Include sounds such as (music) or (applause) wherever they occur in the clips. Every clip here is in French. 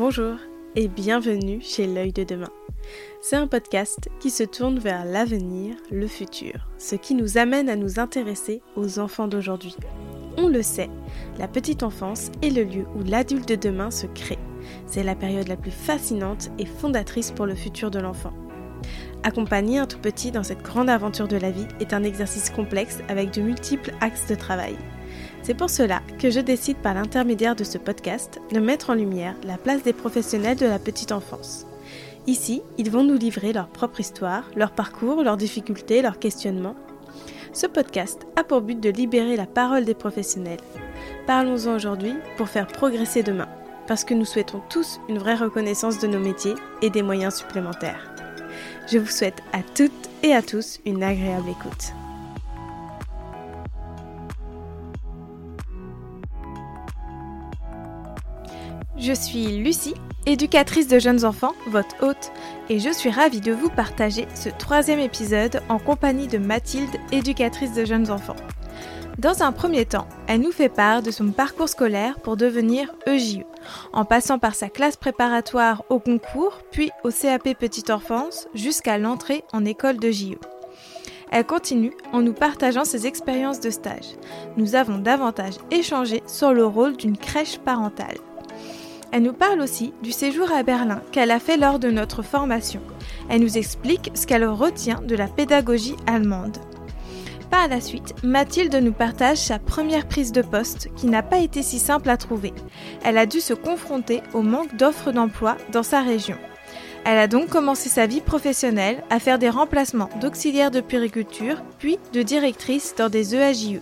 Bonjour et bienvenue chez L'œil de demain. C'est un podcast qui se tourne vers l'avenir, le futur, ce qui nous amène à nous intéresser aux enfants d'aujourd'hui. On le sait, la petite enfance est le lieu où l'adulte de demain se crée. C'est la période la plus fascinante et fondatrice pour le futur de l'enfant. Accompagner un tout petit dans cette grande aventure de la vie est un exercice complexe avec de multiples axes de travail. C'est pour cela que je décide par l'intermédiaire de ce podcast de mettre en lumière la place des professionnels de la petite enfance. Ici, ils vont nous livrer leur propre histoire, leur parcours, leurs difficultés, leurs questionnements. Ce podcast a pour but de libérer la parole des professionnels. Parlons-en aujourd'hui pour faire progresser demain, parce que nous souhaitons tous une vraie reconnaissance de nos métiers et des moyens supplémentaires. Je vous souhaite à toutes et à tous une agréable écoute. Je suis Lucie, éducatrice de jeunes enfants, votre hôte, et je suis ravie de vous partager ce troisième épisode en compagnie de Mathilde, éducatrice de jeunes enfants. Dans un premier temps, elle nous fait part de son parcours scolaire pour devenir EJE, en passant par sa classe préparatoire au concours, puis au CAP Petite Enfance, jusqu'à l'entrée en école de JE. Elle continue en nous partageant ses expériences de stage. Nous avons davantage échangé sur le rôle d'une crèche parentale. Elle nous parle aussi du séjour à Berlin qu'elle a fait lors de notre formation. Elle nous explique ce qu'elle retient de la pédagogie allemande. Par la suite, Mathilde nous partage sa première prise de poste qui n'a pas été si simple à trouver. Elle a dû se confronter au manque d'offres d'emploi dans sa région. Elle a donc commencé sa vie professionnelle à faire des remplacements d'auxiliaire de puriculture, puis de directrice dans des EAJE.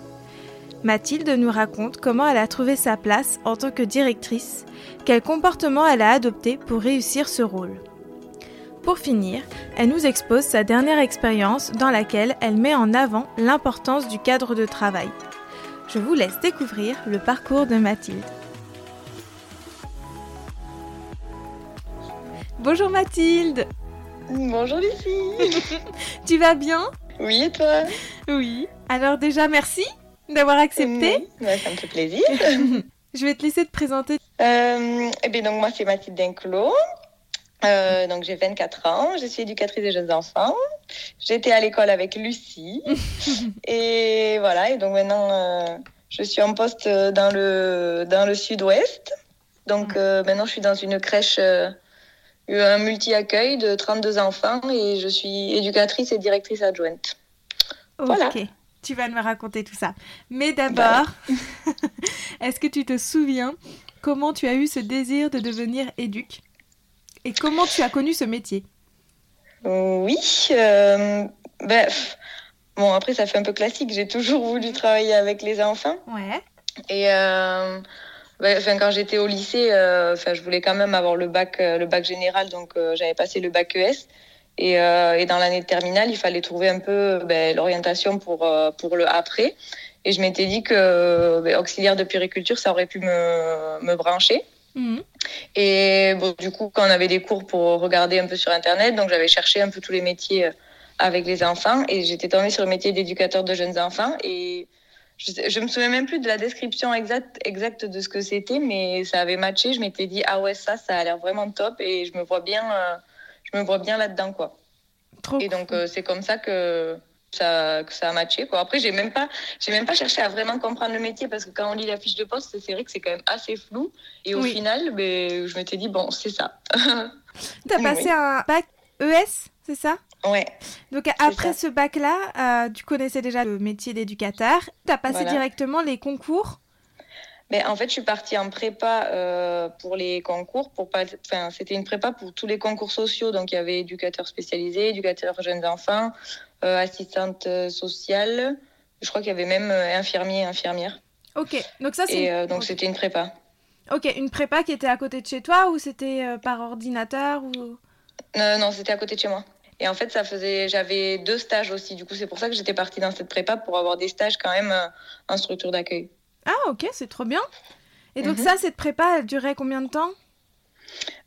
Mathilde nous raconte comment elle a trouvé sa place en tant que directrice, quel comportement elle a adopté pour réussir ce rôle. Pour finir, elle nous expose sa dernière expérience dans laquelle elle met en avant l'importance du cadre de travail. Je vous laisse découvrir le parcours de Mathilde. Bonjour Mathilde Bonjour Lucie (laughs) Tu vas bien? Oui et toi? Oui. Alors déjà merci d'avoir accepté. Mmh, ouais, ça me fait plaisir. (laughs) Je vais te laisser te présenter. Euh, et bien donc moi c'est Mathilde Dinclos. Euh, donc j'ai 24 ans, je suis éducatrice des jeunes enfants. J'étais à l'école avec Lucie. (laughs) et voilà, et donc maintenant euh, je suis en poste dans le, dans le sud-ouest. Donc maintenant je suis dans une crèche, un multi-accueil de 32 enfants et je suis éducatrice et directrice adjointe. Voilà. Tu vas me raconter tout ça. Mais d'abord, (laughs) est-ce que tu te souviens comment tu as eu ce désir de devenir éduc et comment tu as connu ce métier? Oui. euh, pff, bon, après, ça fait un peu classique. J'ai toujours voulu travailler avec les enfants. Ouais. Et euh, ben, enfin, quand j'étais au lycée, euh, je voulais quand même avoir le bac, euh, le bac général. Donc, euh, j'avais passé le bac ES. Et, euh, et dans l'année de terminale, il fallait trouver un peu ben, l'orientation pour, euh, pour le après. Et je m'étais dit que ben, auxiliaire de puriculture, ça aurait pu me, me brancher. Mhm. Et bon, du coup, quand on avait des cours pour regarder un peu sur Internet, donc j'avais cherché un peu tous les métiers euh, avec les enfants et j'étais tombée sur le métier d'éducateur de jeunes enfants et je, je me souviens même plus de la description exacte, exacte de ce que c'était, mais ça avait matché. Je m'étais dit, ah ouais, ça, ça a l'air vraiment top et je me vois bien, euh, je me vois bien là-dedans, quoi. Trop Et donc, euh, c'est comme ça que ça, que ça a matché, quoi. Après, j'ai même pas, j'ai même pas cherché à vraiment comprendre le métier parce que quand on lit la fiche de poste, c'est vrai que c'est quand même assez flou. Et au Oui. final, ben, je m'étais dit, bon, c'est ça. (laughs) T'as passé Oui. un bac ES, c'est ça? Ouais. Donc après ça. ce bac-là, euh, tu connaissais déjà le métier d'éducateur. T'as passé Voilà. directement les concours. Mais en fait, je suis partie en prépa euh, pour les concours. Pour pas, enfin, c'était une prépa pour tous les concours sociaux. Donc, il y avait éducateur spécialisé, éducateur jeunes enfants, euh, assistante sociale. Je crois qu'il y avait même euh, infirmier, infirmière. Ok, donc ça c'est Et euh, donc, c'était une prépa. ok, une prépa qui était à côté de chez toi ou c'était euh, par ordinateur ou... Non, c'était à côté de chez moi. Et en fait, ça faisait, j'avais deux stages aussi. Du coup, c'est pour ça que j'étais partie dans cette prépa pour avoir des stages quand même en structure d'accueil. Ah ok, c'est trop bien. Et donc Mhm. ça, cette prépa, elle durait combien de temps?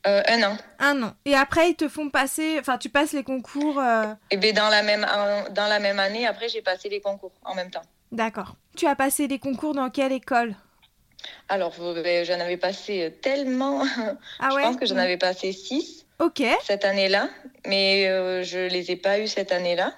Euh, un an. Un an. Et après, ils te font passer... Enfin, tu passes les concours... euh, Et bien, dans la même, dans la même année, après, j'ai passé les concours en même temps. D'accord. Tu as passé les concours dans quelle école? Alors, ben, j'en avais passé tellement. (laughs) Ah je ouais? pense que j'en avais passé six Ok. cette année-là, mais euh, je les ai pas eu cette année-là.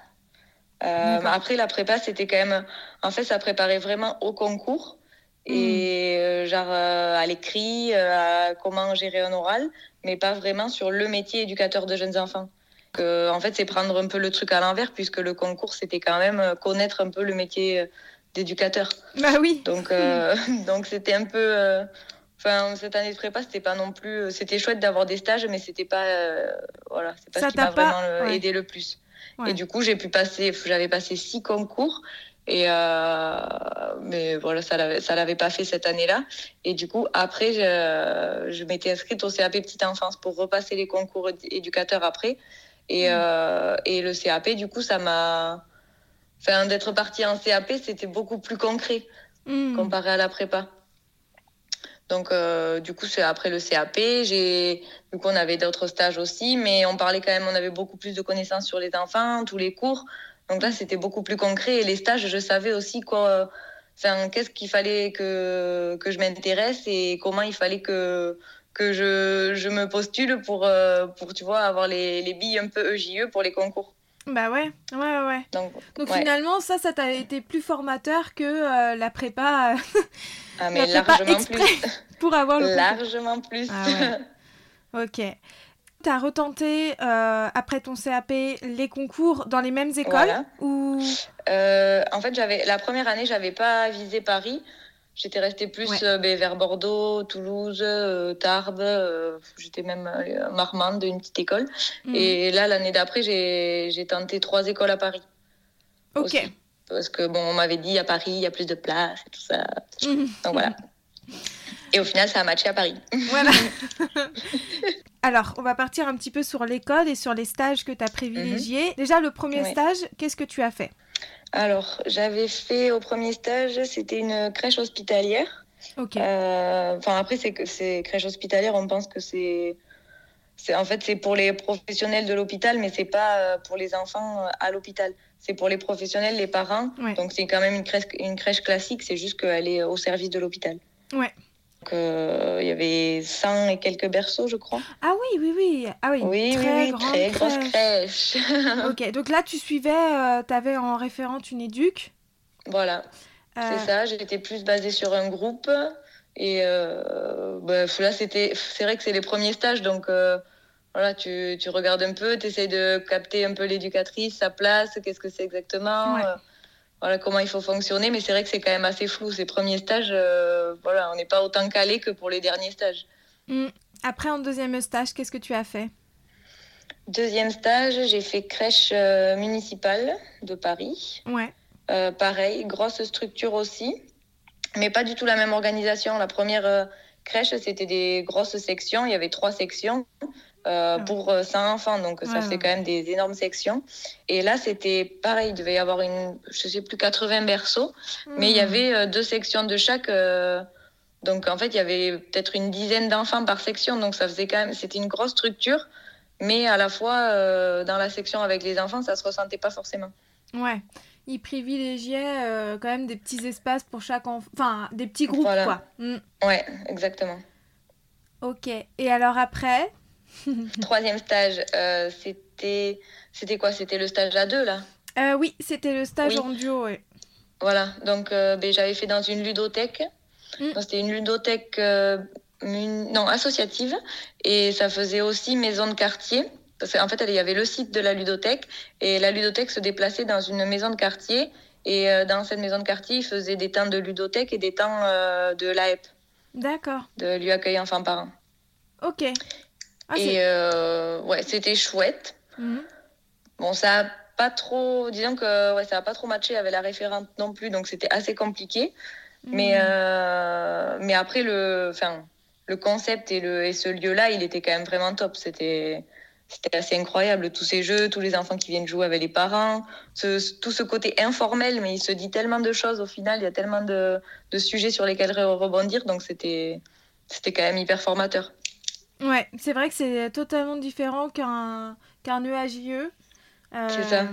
Euh, après, la prépa, c'était quand même. En fait, ça préparait vraiment au concours. Et euh, genre euh, à l'écrit, euh, à comment gérer un oral, mais pas vraiment sur le métier éducateur de jeunes enfants. Que, en fait, c'est prendre un peu le truc à l'envers, puisque le concours, c'était quand même euh, connaître un peu le métier euh, d'éducateur. Bah oui. Donc, euh, (laughs) donc c'était un peu. euh, Enfin, cette année de prépa, c'était pas non plus. C'était chouette d'avoir des stages, mais c'était pas. euh, voilà, c'est pas Ça ce qui m'a pas- vraiment euh, ouais. aidé le plus. Ouais. Et du coup, j'ai pu passer. J'avais passé six concours. Et euh, mais voilà, ça l'avait, ça l'avait pas fait cette année-là. Et du coup, après, je, je m'étais inscrite au CAP petite enfance pour repasser les concours éd- éducateurs après. Et, Mm. euh, et le CAP, du coup, ça m'a. Enfin, d'être partie en CAP, c'était beaucoup plus concret Hmm. comparé à la prépa. Donc, euh, du coup, c'est après le CAP. J'ai, du coup, on avait d'autres stages aussi, mais on parlait quand même, on avait beaucoup plus de connaissances sur les enfants, tous les cours. Donc là, c'était beaucoup plus concret. Et les stages, je savais aussi quoi, enfin, qu'est-ce qu'il fallait que, que je m'intéresse et comment il fallait que, que je, je me postule pour, euh, pour, tu vois, avoir les, les billes un peu EJE pour les concours. Bah ouais, ouais, ouais, ouais. Donc, Donc ouais. finalement, ça, ça t'a été plus formateur que euh, la prépa euh, Ah, (laughs) mais la prépa largement plus. pour avoir le (laughs) concours. largement plus. Ah ouais. (laughs) Ok. T'as retenté euh, après ton CAP les concours dans les mêmes écoles Voilà. ou? Euh, en fait, j'avais la première année, j'avais pas visé Paris. J'étais restée plus Ouais. euh, ben, vers Bordeaux, Toulouse, Tarbes. J'étais même Marmande, une petite école. Hmm. Et là, l'année d'après, j'ai tenté trois écoles à Paris. Ok. aussi. Parce que bon, on m'avait dit à Paris, il y a plus de place et tout ça. Mhm. Donc voilà. (laughs) Et au final, ça a matché à Paris. Voilà. (laughs) Alors, on va partir un petit peu sur l'école et sur les stages que tu as privilégiés. Déjà, le premier Ouais. stage, qu'est-ce que tu as fait? Alors, j'avais fait au premier stage, c'était une crèche hospitalière. Ok. Euh, Enfin, après, c'est crèche hospitalière, on pense que c'est. c'est- En fait, c'est pour les professionnels de l'hôpital, mais c'est pas euh, pour les enfants euh, à l'hôpital. C'est pour les professionnels, les parents. Ouais. Donc, c'est quand même une crèche, une crèche classique, c'est juste qu'elle est au service de l'hôpital. Ouais. Donc, euh, il y avait 100 et quelques berceaux, je crois. Ah oui, oui, oui. Ah oui, Oui, très oui, grande très grosse crèche. (laughs) Ok, donc là, tu suivais, tu avais en référente une éduque. voilà. Euh, C'est ça, j'étais plus basée sur un groupe. Et euh, bah, là, c'était, c'est vrai que c'est les premiers stages, donc euh, voilà, tu, tu regardes un peu, tu essaies de capter un peu l'éducatrice, sa place, qu'est-ce que c'est exactement, Ouais. Voilà, comment il faut fonctionner. Mais c'est vrai que c'est quand même assez flou. Ces premiers stages, euh, voilà, on n'est pas autant calé que pour les derniers stages. hmm. Après, en deuxième stage, qu'est-ce que tu as fait? Deuxième stage, j'ai fait crèche euh, municipale de Paris. Ouais. Euh, pareil, grosse structure aussi, mais pas du tout la même organisation. La première crèche, c'était des grosses sections. Il y avait trois sections euh, Ah. pour euh, 100 enfants, donc ça fait quand même des énormes sections. Et là, c'était pareil, il devait y avoir une, je sais plus, 80 berceaux, mais il y Hmm. avait euh, deux sections de chaque. euh, donc en fait, il y avait peut-être une dizaine d'enfants par section, donc ça faisait quand même, c'était une grosse structure. Mais à la fois, euh, dans la section avec les enfants, ça se ressentait pas forcément. Ouais. Ils privilégiaient euh, quand même des petits espaces pour chaque enfant. Enfin, des petits groupes, Voilà. quoi. Hmm. Ouais, exactement. Ok. Et alors après? (laughs) Troisième stage, euh, c'était c'était quoi? C'était le stage à deux là? Euh, Oui, c'était le stage Oui. en duo, ouais. Voilà. Donc euh, ben, j'avais fait dans une ludothèque. Mm. C'était une ludothèque non associative et ça faisait aussi maison de quartier. Parce qu'en fait, il y avait le site de la ludothèque et la ludothèque se déplaçait dans une maison de quartier. Et dans cette maison de quartier, ils faisaient des temps de ludothèque et des temps de l'AEP, D'accord. de lieu accueil enfants parents. Ok. Ah, et euh, ouais, c'était chouette. Mhm. Bon, ça a pas trop, disons que ouais, ça a pas trop matché avec la référente non plus, donc c'était assez compliqué. Mais, Mhm. euh, mais après, le, enfin, le concept et, le, et ce lieu-là, il était quand même vraiment top. C'était, c'était assez incroyable. Tous ces jeux, tous les enfants qui viennent jouer avec les parents, ce- tout ce côté informel, mais il se dit tellement de choses au final, il y a tellement de, de sujets sur lesquels re- rebondir, donc c'était, c'était quand même hyper formateur. Ouais, c'est vrai que c'est totalement différent qu'un qu'un EAJE. Euh, C'est ça.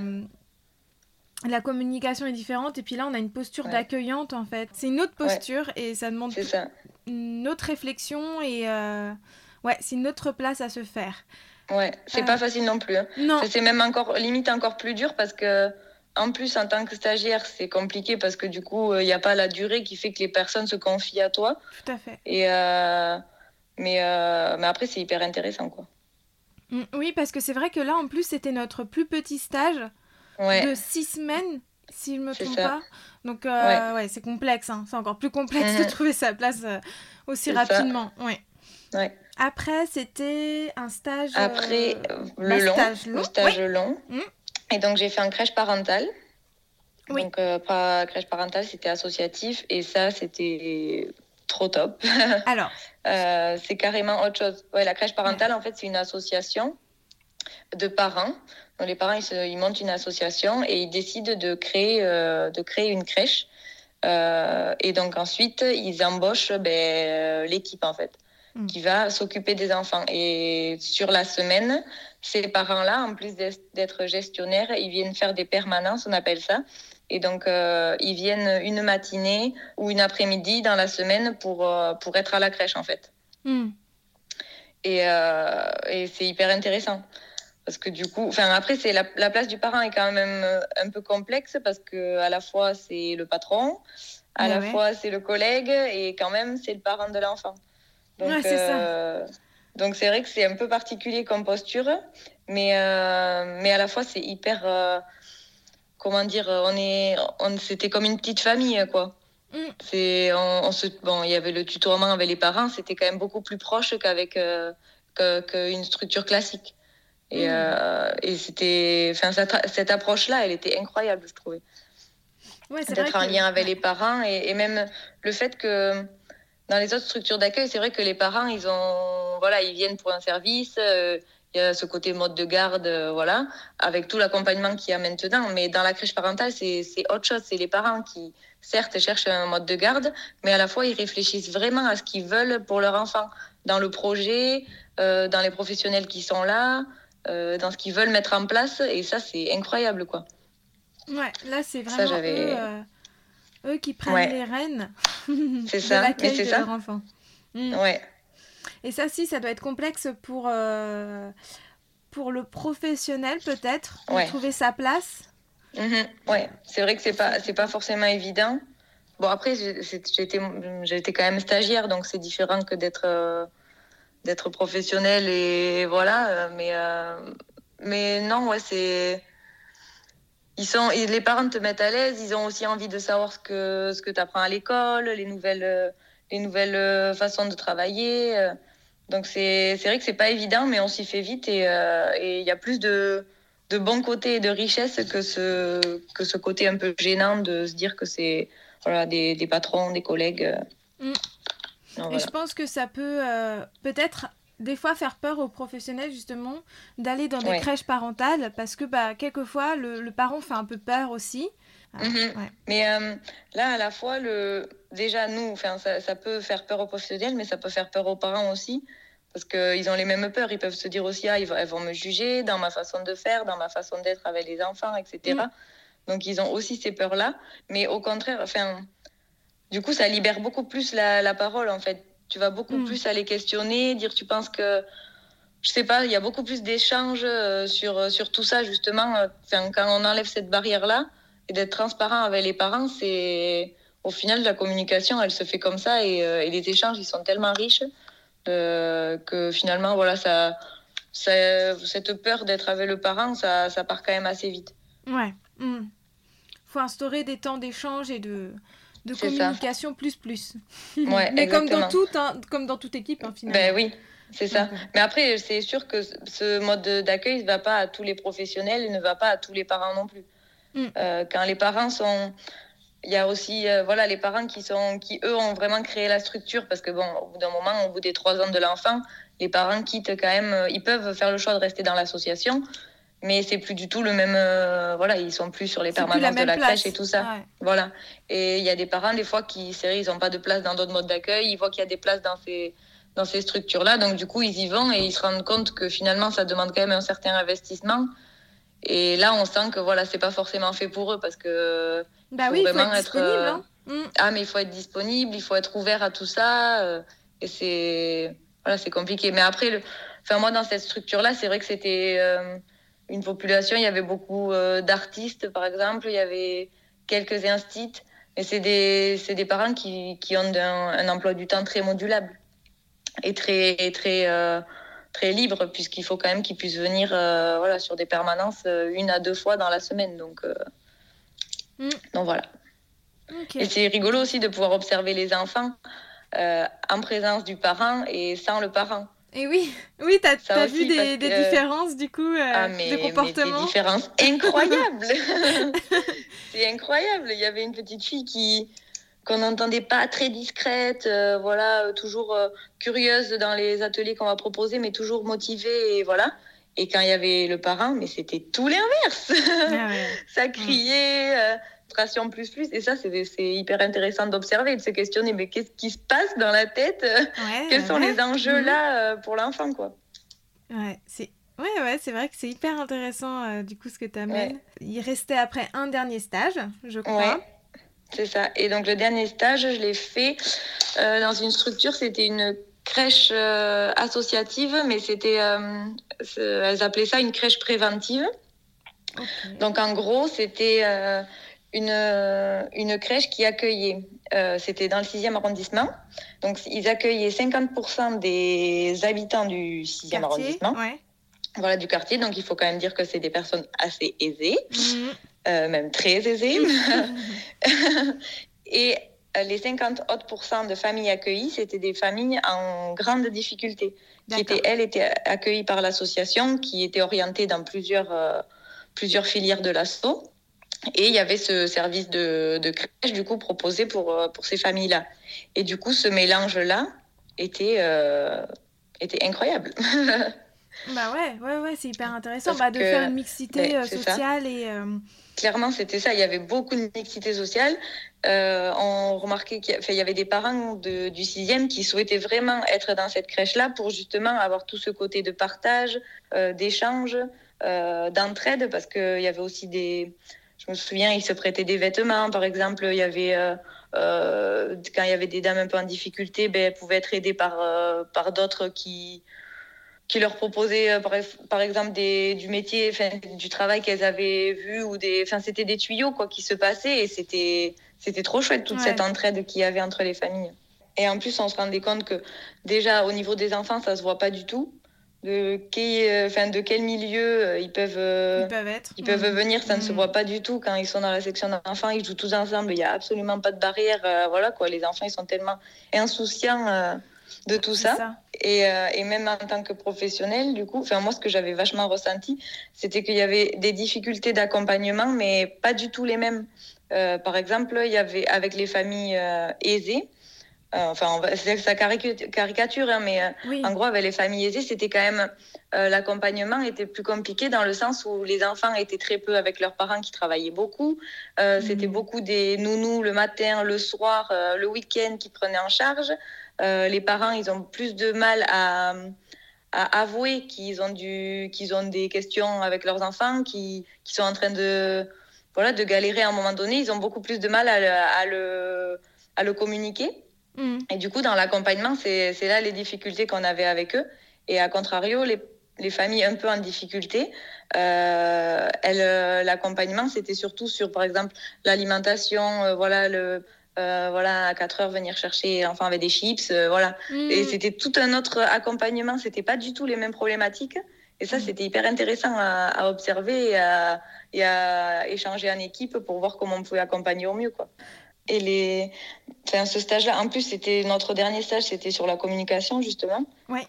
la communication est différente et puis là on a une posture d'accueillante en fait. C'est une autre posture et ça demande ça. une autre réflexion et euh, ouais, c'est une autre place à se faire. Ouais, c'est pas facile non plus. Hein. Non. C'est même encore limite encore plus dur parce que en plus en tant que stagiaire c'est compliqué parce que du coup il n'y a pas la durée qui fait que les personnes se confient à toi. Tout à fait. Et mais mais après c'est hyper intéressant quoi. Mm, oui, parce que c'est vrai que là, en plus, c'était notre plus petit stage de six semaines, si je ne me trompe pas. Donc, euh, ouais, c'est complexe. Hein. C'est encore plus complexe de mhm. trouver sa place euh, aussi rapidement. Ouais. Ouais. Après, c'était un stage. Après, euh, le long. Stage long. Le stage long. Mm. Et donc, j'ai fait un crèche parentale. Oui. Donc, pas crèche parentale, c'était associatif. Et ça, c'était trop top. (laughs) Alors euh, C'est carrément autre chose. Ouais, la crèche parentale, en fait, c'est une association de parents. Donc, les parents, ils, montent une association et ils décident de créer, euh, de créer une crèche. Euh, et donc, ensuite, ils embauchent ben, l'équipe, en fait, hmm. qui va s'occuper des enfants. Et sur la semaine, ces parents-là, en plus d'être gestionnaires, ils viennent faire des permanences, on appelle ça. Et donc, euh, ils viennent une matinée ou une après-midi dans la semaine pour, euh, pour être à la crèche, en fait. Hmm. Et, euh, et c'est hyper intéressant. Parce que du coup, enfin après, c'est la, la, place du parent est quand même un peu complexe parce que à la fois c'est le patron, à la fois c'est le collègue et quand même c'est le parent de l'enfant. Donc c'est donc c'est vrai que c'est un peu particulier comme posture, mais mais à la fois c'est hyper comment dire, on est, on, c'était comme une petite famille, quoi. Mm. C'est, on, se, bon, il y avait le tutoiement avec les parents, c'était quand même beaucoup plus proche qu'avec euh, qu'une structure classique. Et, mm. euh, et c'était, enfin, cette, approche-là, elle était incroyable, je trouvais. Ouais, D'être en lien avec les parents et, et, même le fait que dans les autres structures d'accueil, c'est vrai que les parents, ils ont, voilà, ils viennent pour un service. Euh, il y a ce côté mode de garde, euh, voilà, avec tout l'accompagnement qu'il y a maintenant. Mais dans la crèche parentale, c'est autre chose. C'est les parents qui, certes, cherchent un mode de garde, mais à la fois, ils réfléchissent vraiment à ce qu'ils veulent pour leur enfant, dans le projet, euh, dans les professionnels qui sont là, euh, dans ce qu'ils veulent mettre en place. Et ça, c'est incroyable, quoi. Ouais, là, c'est vraiment eux, eux, qui prennent les rênes (laughs) c'est ça, de l'accueil de ça. leur enfant. Mm. Ouais. Et ça, si, ça doit être complexe pour, euh, pour le professionnel, peut-être, de trouver sa place. Mhm. ouais, c'est vrai que c'est pas, c'est pas forcément évident. Bon, après, j'étais, j'étais quand même stagiaire, donc c'est différent que d'être, euh, d'être professionnel et voilà. Euh, mais, mais non, ouais, c'est. Ils sont, les parents te mettent à l'aise, ils ont aussi envie de savoir ce que, ce que tu apprends à l'école, les nouvelles, les nouvelles façons de travailler. Donc c'est vrai que c'est pas évident, mais on s'y fait vite euh, et il y a plus de, de bons côtés et de richesse que ce, que ce côté un peu gênant de se dire que c'est voilà, des, des, patrons, des collègues. Mm. et je pense que ça peut euh, peut-être des fois faire peur aux professionnels justement d'aller dans des crèches parentales parce que bah, quelquefois le, le, parent fait un peu peur aussi. Ah, mhm. Mais euh, là, à la fois, le... déjà, nous, ça, ça peut faire peur aux professionnels, mais ça peut faire peur aux parents aussi. Parce qu'ils ont les mêmes peurs. Ils peuvent se dire aussi, ah, ils vont, elles vont me juger dans ma façon de faire, dans ma façon d'être avec les enfants, etc. Mm. Donc, ils ont aussi ces peurs-là. Mais au contraire, enfin, du coup, ça libère beaucoup plus la, la parole, en fait. Tu vas beaucoup mm. plus aller questionner, dire, tu penses que. Je sais pas, il y a beaucoup plus d'échanges euh, sur, sur tout ça, justement. Enfin, quand on enlève cette barrière-là, et d'être transparent avec les parents, c'est au final la communication, elle se fait comme ça et, euh, et les échanges, ils sont tellement riches euh, que finalement, voilà, ça, ça cette peur d'être avec le parent, ça, ça, part quand même assez vite. Ouais. Il hmm. faut instaurer des temps d'échange et de, de communication plus plus. Ouais, (laughs) Mais comme dans, tout, hein, comme dans toute équipe, hein, finalement. Ben oui, c'est ça. Mais après, c'est sûr que ce mode d'accueil ne va pas à tous les professionnels et ne va pas à tous les parents non plus. Mm. Euh, quand les parents sont il y a aussi euh, voilà les parents qui sont qui eux ont vraiment créé la structure parce que bon au bout d'un moment au bout des trois ans de l'enfant les parents quittent quand même euh, ils peuvent faire le choix de rester dans l'association mais c'est plus du tout le même voilà ils sont plus sur les permanences de la crèche et tout ça. Voilà. Et il y a des parents des fois qui c'est ils ont pas de place dans d'autres modes d'accueil ils voient qu'il y a des places dans ces dans ces structures là donc du coup ils y vont et ils se rendent compte que finalement ça demande quand même un certain investissement Et là, on sent que voilà, c'est pas forcément fait pour eux parce que. Bah oui, il faut être disponible. Hein. Mm. Ah, mais il faut être disponible, il faut être ouvert à tout ça. et c'est voilà, c'est compliqué. Mais après, le... enfin, moi, dans cette structure-là, c'est vrai que c'était une population. Il y avait beaucoup d'artistes, par exemple. Il y avait quelques instits. Mais c'est des, des, parents qui, qui ont un, emploi du temps très modulable et très, très, euh, très libre, puisqu'il faut quand même qu'ils puissent venir euh, voilà, sur des permanences euh, une à deux fois dans la semaine. Donc, mm. donc voilà. Et c'est rigolo aussi de pouvoir observer les enfants en présence du parent et sans le parent. Et oui, (laughs) oui, t'as as vu des, des différences du coup ah, de comportement. des différences (laughs) incroyables. (laughs) c'est incroyable. Il y avait une petite fille qui qu'on n'entendait pas très discrète, euh, voilà, euh, toujours euh, curieuse dans les ateliers qu'on va proposer, mais toujours motivée et voilà. Et quand il y avait le parent, mais c'était tout l'inverse. Ah (laughs) ça criait, euh, plus plus. Et ça, c'est hyper intéressant d'observer, de se questionner, mais qu'est-ce qui se passe dans la tête? (laughs) Quels sont les enjeux mhm. là pour l'enfant, quoi? Ouais, c'est Ouais, ouais, c'est vrai que c'est hyper intéressant du coup ce que tu amènes. Il restait après un dernier stage, je crois. C'est ça. Et donc le dernier stage, je l'ai fait euh, dans une structure, c'était une crèche euh, associative, mais c'était, euh, elles appelaient ça une crèche préventive. Donc en gros, c'était une, une crèche qui accueillait, c'était dans le 6e arrondissement, donc ils accueillaient 50% des habitants du 6e arrondissement. Voilà, du quartier. Donc, il faut quand même dire que c'est des personnes assez aisées. Mhm. Euh, même très aisées. (laughs) et euh, les 50 autres de familles accueillies, c'était des familles en grande difficulté, qui étaient, elles, étaient accueillies par l'association, qui était orientée dans plusieurs, euh, plusieurs filières de l'assaut. Et il y avait ce service de, de crèche, du coup, proposé pour, pour ces familles-là. Et du coup, ce mélange-là était, était incroyable. (laughs) Bah ouais, ouais, ouais, c'est hyper intéressant bah, de faire une mixité euh, sociale et. Euh, Clairement, c'était ça. Il y avait beaucoup mixité sociale. Euh, on remarquait qu'il y avait des parents de, du sixième qui souhaitaient vraiment être dans cette crèche-là pour justement avoir tout ce côté de partage, d'échange, d'entraide, parce qu'il y avait aussi des. Je me souviens, ils se prêtaient des vêtements, par exemple. Il y avait. quand il y avait des dames un peu en difficulté, ben, elles pouvaient être aidées par, par d'autres qui, qui leur proposaient euh, par, exemple des, du métier, du travail qu'elles avaient vu ou des, enfin c'était des tuyaux quoi qui se passaient et c'était c'était trop chouette toute cette entraide qu'il y avait entre les familles. Et en plus on se rendait compte que déjà au niveau des enfants ça se voit pas du tout de quel, euh, enfin, de quel milieu euh, ils peuvent, ils peuvent, être. Ils peuvent mmh. venir, ça ne se mmh. voit pas du tout quand ils sont dans la section d'enfants, ils jouent tous ensemble, il n'y a absolument pas de barrière, voilà quoi, les enfants ils sont tellement insouciants de tout ça. Et, euh, et, même en tant que professionnel, du coup, enfin moi, ce que j'avais vachement ressenti, c'était qu'il y avait des difficultés d'accompagnement, mais pas du tout les mêmes. Euh, par exemple, il y avait avec les familles euh, aisées. enfin, (laughs) c'est ça caricature, hein, mais en gros, avec les familles aisées, c'était quand même l'accompagnement était plus compliqué dans le sens où les enfants étaient très peu avec leurs parents qui travaillaient beaucoup. C'était mmh. beaucoup des nounous le matin, le soir, le week-end qui prenaient en charge. Euh, les parents, ils ont plus de mal à, avouer qu'ils ont, qu'ils ont des questions avec leurs enfants, qui, sont en train de, voilà, de galérer à un moment donné. Ils ont beaucoup plus de mal à, le, à le communiquer. Mm. Et du coup, dans l'accompagnement, c'est là les difficultés qu'on avait avec eux. Et à contrario, les, les familles un peu en difficulté, euh, l'accompagnement, c'était surtout sur, par exemple, l'alimentation, euh, voilà, le, euh, voilà, à 4 heures venir chercher enfin avec des chips, euh, voilà. Et mm. c'était tout un autre accompagnement, c'était pas du tout les mêmes problématiques. Et ça, mm. c'était hyper intéressant à, observer et à, et à, échanger en équipe pour voir comment on pouvait accompagner au mieux, quoi. Et les, enfin, ce stage-là, en plus, c'était notre dernier stage, c'était sur la communication justement. Ouais.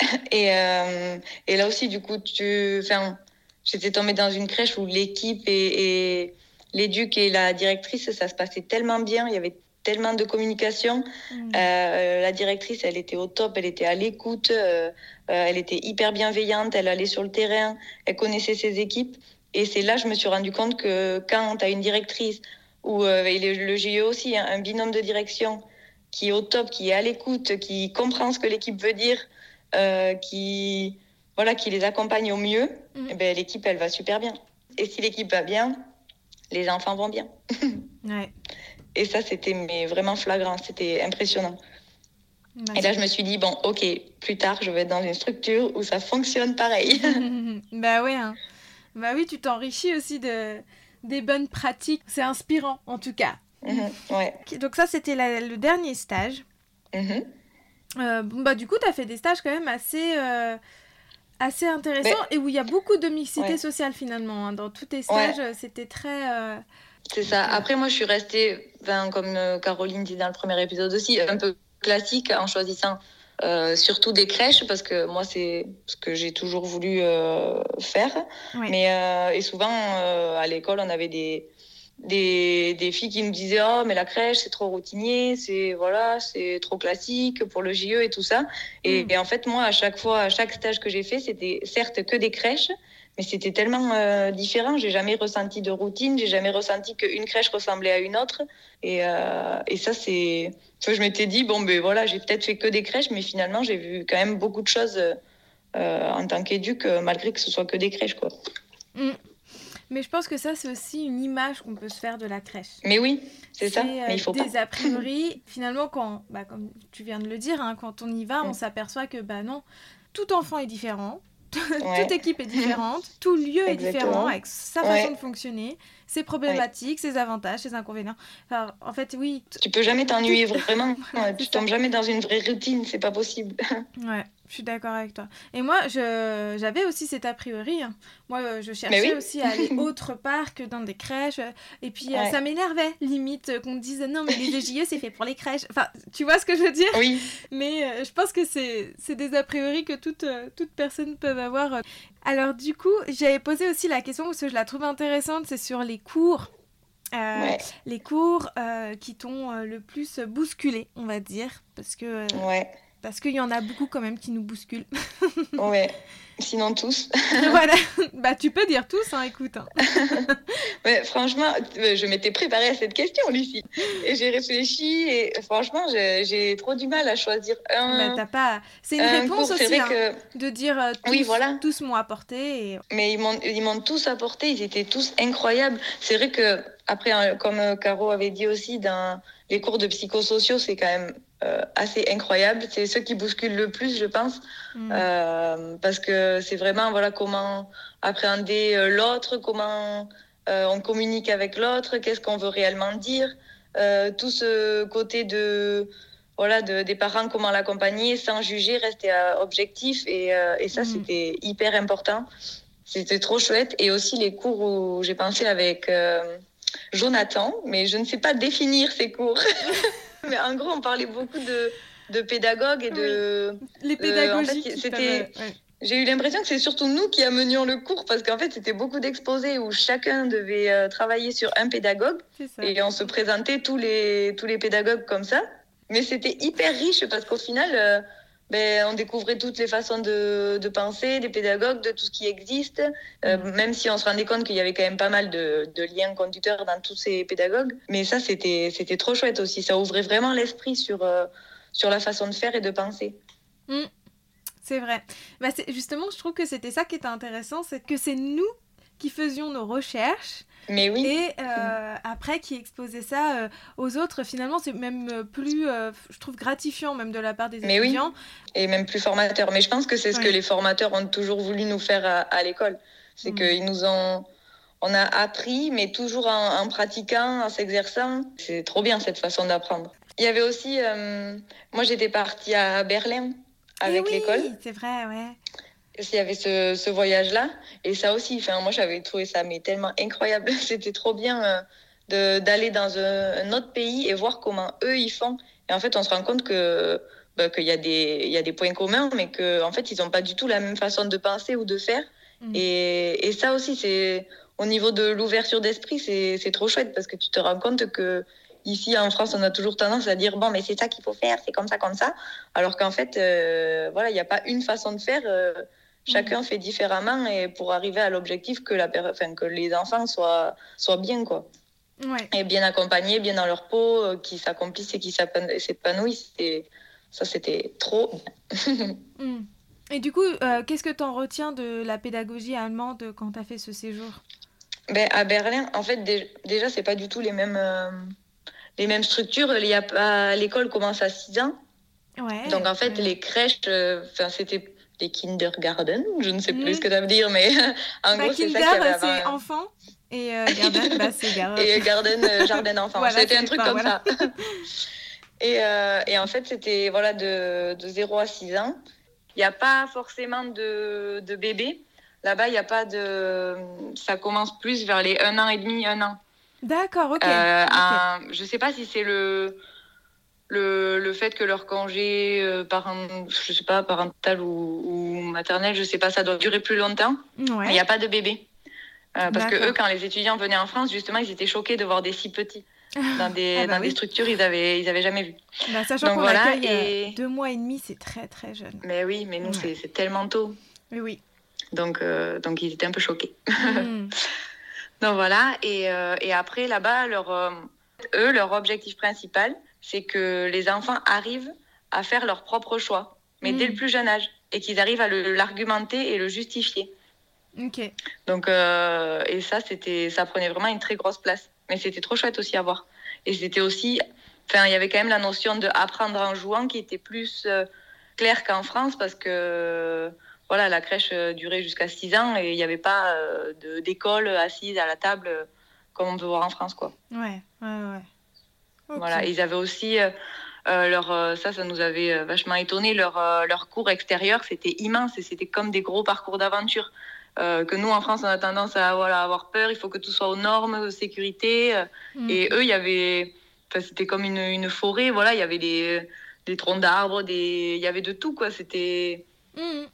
(laughs) Et, euh, et là aussi, du coup, tu, enfin, j'étais tombée dans une crèche où l'équipe est l'éduc et la directrice, ça se passait tellement bien. Il y avait tellement de communication. Mm. Euh, la directrice, elle était au top, elle était à l'écoute, euh, euh, elle était hyper bienveillante, elle allait sur le terrain, elle connaissait ses équipes. Et c'est là, je me suis rendu compte que quand tu as une directrice, ou le, GIE aussi, hein, un binôme de direction qui est au top, qui est à l'écoute, qui comprend ce que l'équipe veut dire, qui, voilà, qui les accompagne au mieux, mm. eh ben, l'équipe, elle va super bien. et si l'équipe va bien, les enfants vont bien. Ouais. Et ça, c'était mais vraiment flagrant, c'était impressionnant. Et là, je me suis dit, bon, ok, plus tard, je vais être dans une structure où ça fonctionne pareil. (laughs) bah oui, hein. bah oui, tu t'enrichis aussi de des bonnes pratiques. C'est inspirant, en tout cas. Mhm, ouais. Donc ça, c'était le dernier stage. Mhm. Euh, bah du coup, tu as fait des stages quand même assez, euh, assez intéressants et où il y a beaucoup de mixité Ouais. sociale finalement. hein. Dans tous tes stages, euh, c'était très... euh, C'est ça. Après, moi, je suis restée, ben, comme euh, Caroline dit dans le premier épisode aussi, un peu classique en choisissant euh, surtout des crèches parce que moi, c'est ce que j'ai toujours voulu faire. Ouais. Mais et souvent à l'école, on avait des, des des filles qui nous disaient oh mais la crèche c'est trop routinier, c'est voilà c'est trop classique pour le JE et tout ça. Et, Mm. et en fait moi à chaque fois à chaque stage que j'ai fait c'était certes que des crèches mais c'était tellement euh, différent. J'ai jamais ressenti de routine, j'ai jamais ressenti qu'une crèche ressemblait à une autre. Et, euh, et ça, c'est. Je m'étais dit, bon, ben voilà, j'ai peut-être fait que des crèches, mais finalement, j'ai vu quand même beaucoup de choses euh, en tant qu'éduc, euh, malgré que ce soit que des crèches, quoi. Mais je pense que ça, c'est aussi une image qu'on peut se faire de la crèche. Mais oui, c'est ça. euh, Mais il faut pas. des a priori. (clears throat) Finalement, quand, bah, comme tu viens de le dire, hein, quand on y va, on s'aperçoit que bah non, tout enfant est différent. (laughs) Ouais. Toute équipe est différente, tout lieu est différent avec sa Ouais. façon de fonctionner, ses problématiques, ses avantages, ses inconvénients. Enfin, en fait, oui, Tu peux jamais t'ennuyer (laughs) vraiment. Tu tombes jamais dans une vraie routine, c'est pas possible. (laughs) ouais, je suis d'accord avec toi. Et moi, j'avais aussi cet a priori. hein. Moi, euh, je cherchais oui. aussi à aller (laughs) autre part que dans des crèches. euh, Et puis, euh, Ouais. ça m'énervait, limite, qu'on me dise non, mais les EJE, c'est fait pour les crèches. Enfin, tu vois ce que je veux dire? Oui, Mais euh, je pense que c'est des a priori que toutes, euh, toutes personnes peuvent avoir. Alors du coup, j'avais posé aussi la question parce que je la trouve intéressante, c'est sur les cours. Euh, ouais, Les cours euh, qui t'ont euh, le plus bousculé, on va dire, parce que ouais, parce qu'il y en a beaucoup quand même qui nous bousculent. (laughs) ouais. Sinon tous. (laughs) voilà, bah tu peux dire tous, hein, écoute. hein. (laughs) Ouais, franchement, euh, je m'étais préparée à cette question, Lucie. Et j'ai réfléchi et franchement, j'ai trop du mal à choisir un, Bah, t'as pas. C'est une un réponse cours. Aussi, vrai hein, que, de dire euh, tous, Oui, voilà. tous m'ont apporté. Et... mais ils m'ont tous apporté, ils étaient tous incroyables. C'est vrai que, après, comme euh, Caro avait dit aussi, dans les cours de psychosociaux, c'est quand même euh, assez incroyable. C'est ceux qui bousculent le plus, je pense. Mm. Euh, parce que c'est vraiment voilà comment appréhender euh, l'autre, comment euh, on communique avec l'autre, qu'est-ce qu'on veut réellement dire, euh, tout ce côté de voilà de, des parents comment l'accompagner sans juger, rester objectif et, euh, et ça Mhm. c'était hyper important. C'était trop chouette et aussi les cours où j'ai pensé avec euh, Jonathan, mais je ne sais pas définir ces cours. (laughs) mais en gros, on parlait beaucoup de de pédagogues et de Les Euh, en pédagogies. fait, c'était- ouais. j'ai eu l'impression que c'est surtout nous qui amenions le cours parce qu'en fait, c'était beaucoup d'exposés où chacun devait euh, travailler sur un pédagogue et on se présentait tous les, tous les pédagogues comme ça. Mais c'était hyper riche parce qu'au final, euh, ben, on découvrait toutes les façons de, de penser des pédagogues, de tout ce qui existe, euh, Mhm. même si on se rendait compte qu'il y avait quand même pas mal de, de liens conducteurs dans tous ces pédagogues. Mais ça, c'était c'était trop chouette aussi. Ça ouvrait vraiment l'esprit sur, euh, sur la façon de faire et de penser. C'est vrai. Bah, c'est- justement, je trouve que c'était ça qui était intéressant, c'est que c'est nous qui faisions nos recherches Mais oui. et euh, après qui exposaient ça euh, aux autres. Finalement, c'est même euh, plus, euh, je trouve, gratifiant même de la part des Mais oui. étudiants. et même plus formateur. Mais je pense que c'est ce que Oui. les formateurs ont toujours voulu nous faire à, à l'école. C'est Mm. qu'ils nous ont. On a appris, mais toujours en, en pratiquant, en s'exerçant. C'est trop bien cette façon d'apprendre. Il y avait aussi. moi, j'étais partie à Berlin avec Eh oui, l'école. C'est vrai, ouais. Il y avait ce, ce voyage-là. Et ça aussi, enfin, moi, j'avais trouvé ça mais tellement incroyable. (laughs) C'était trop bien euh, d'aller dans un, un autre pays et voir comment eux, ils font. Et en fait, on se rend compte que bah, qu'il y, a des- il y a des points communs, mais qu'en en fait, ils n'ont pas du tout la même façon de penser ou de faire. Mm. Et, et ça aussi, c'est au niveau de l'ouverture d'esprit, c'est c'est trop chouette parce que tu te rends compte que ici en France, on a toujours tendance à dire bon, mais c'est ça qu'il faut faire, c'est comme ça, comme ça. Alors qu'en fait, euh, voilà, il n'y a pas une façon de faire. euh, chacun fait différemment et pour arriver à l'objectif que, la, per- enfin, que les enfants soient, soient bien, quoi. Ouais. Et bien accompagnés, bien dans leur peau, euh, qu'ils s'accomplissent et s'épan- s'épanouissent. Ça, c'était trop bien. (laughs) Mm. Et du coup, euh, qu'est-ce que tu en retiens de la pédagogie allemande quand tu as fait ce séjour? Ben, À Berlin, en fait, déjà, c'est pas du tout les mêmes, les mêmes structures. L'école commence à 6 ans. Ouais, Donc, en fait, les crèches, enfin c'était des kindergarten, je ne sais plus ce que ça veut dire, mais (laughs) en bah, gros, c'est ça qu'il y avait c'est avant. enfant. Et euh, garden, bah, (laughs) c'est gar- Et garden, euh, jardin (laughs) d'enfants. Voilà, c'était un truc ça, comme voilà. ça. Et, euh, et en fait, c'était voilà, de, de 0 à 6 ans. Il n'y a pas forcément de, de bébés. Là-bas, il n'y a pas de. Ça commence plus vers les 1 an et demi, 1 an. D'accord, ok. Euh, ok. un- je ne sais pas si c'est le, le, le fait que leur congé euh, je sais pas, parental ou, ou maternel, je sais pas, ça doit durer plus longtemps. Mais il Ouais. n'y a pas de bébés. Euh, parce que eux, quand les étudiants venaient en France, justement, ils étaient choqués de voir des si petits. Dans des, (laughs) Ah bah dans des structures, ils avaient, ils avaient jamais vu. Bah, sachant qu'on voilà, euh, et- deux mois et demi, c'est très très jeune. Mais oui, mais nous, Ouais. c'est- tellement tôt. Oui, oui. Donc, euh, donc ils étaient un peu choqués. Hmm. (laughs) Donc voilà, et, et après, là-bas, leur, euh, eux, leur objectif principal, c'est que les enfants arrivent à faire leur propre choix, mais Mm. dès le plus jeune âge, et qu'ils arrivent à l'argumenter et le justifier. Ok. Donc, euh, et ça, c'était, ça prenait vraiment une très grosse place. Mais c'était trop chouette aussi à voir. Et c'était aussi, enfin, il y avait quand même la notion de apprendre en jouant qui était plus euh, claire qu'en France parce que, voilà, la crèche euh, durait jusqu'à 6 ans et il n'y avait pas euh, de- d'école assise à la table euh, comme on peut voir en France, quoi. Ouais, ouais, ouais. Ok. Voilà, ils avaient aussi euh, euh, leur, euh, ça, ça nous avait vachement étonné. Leur, leur cours extérieur, c'était immense et c'était comme des gros parcours d'aventure. Euh, que nous, en France, on a tendance à voilà, avoir peur. Il faut que tout soit aux normes de sécurité. euh, Hmm. Et eux, il y avait, enfin, c'était comme une, une forêt. Voilà, il y avait des, des troncs d'arbres, des, il y avait de tout, quoi. C'était. Hmm.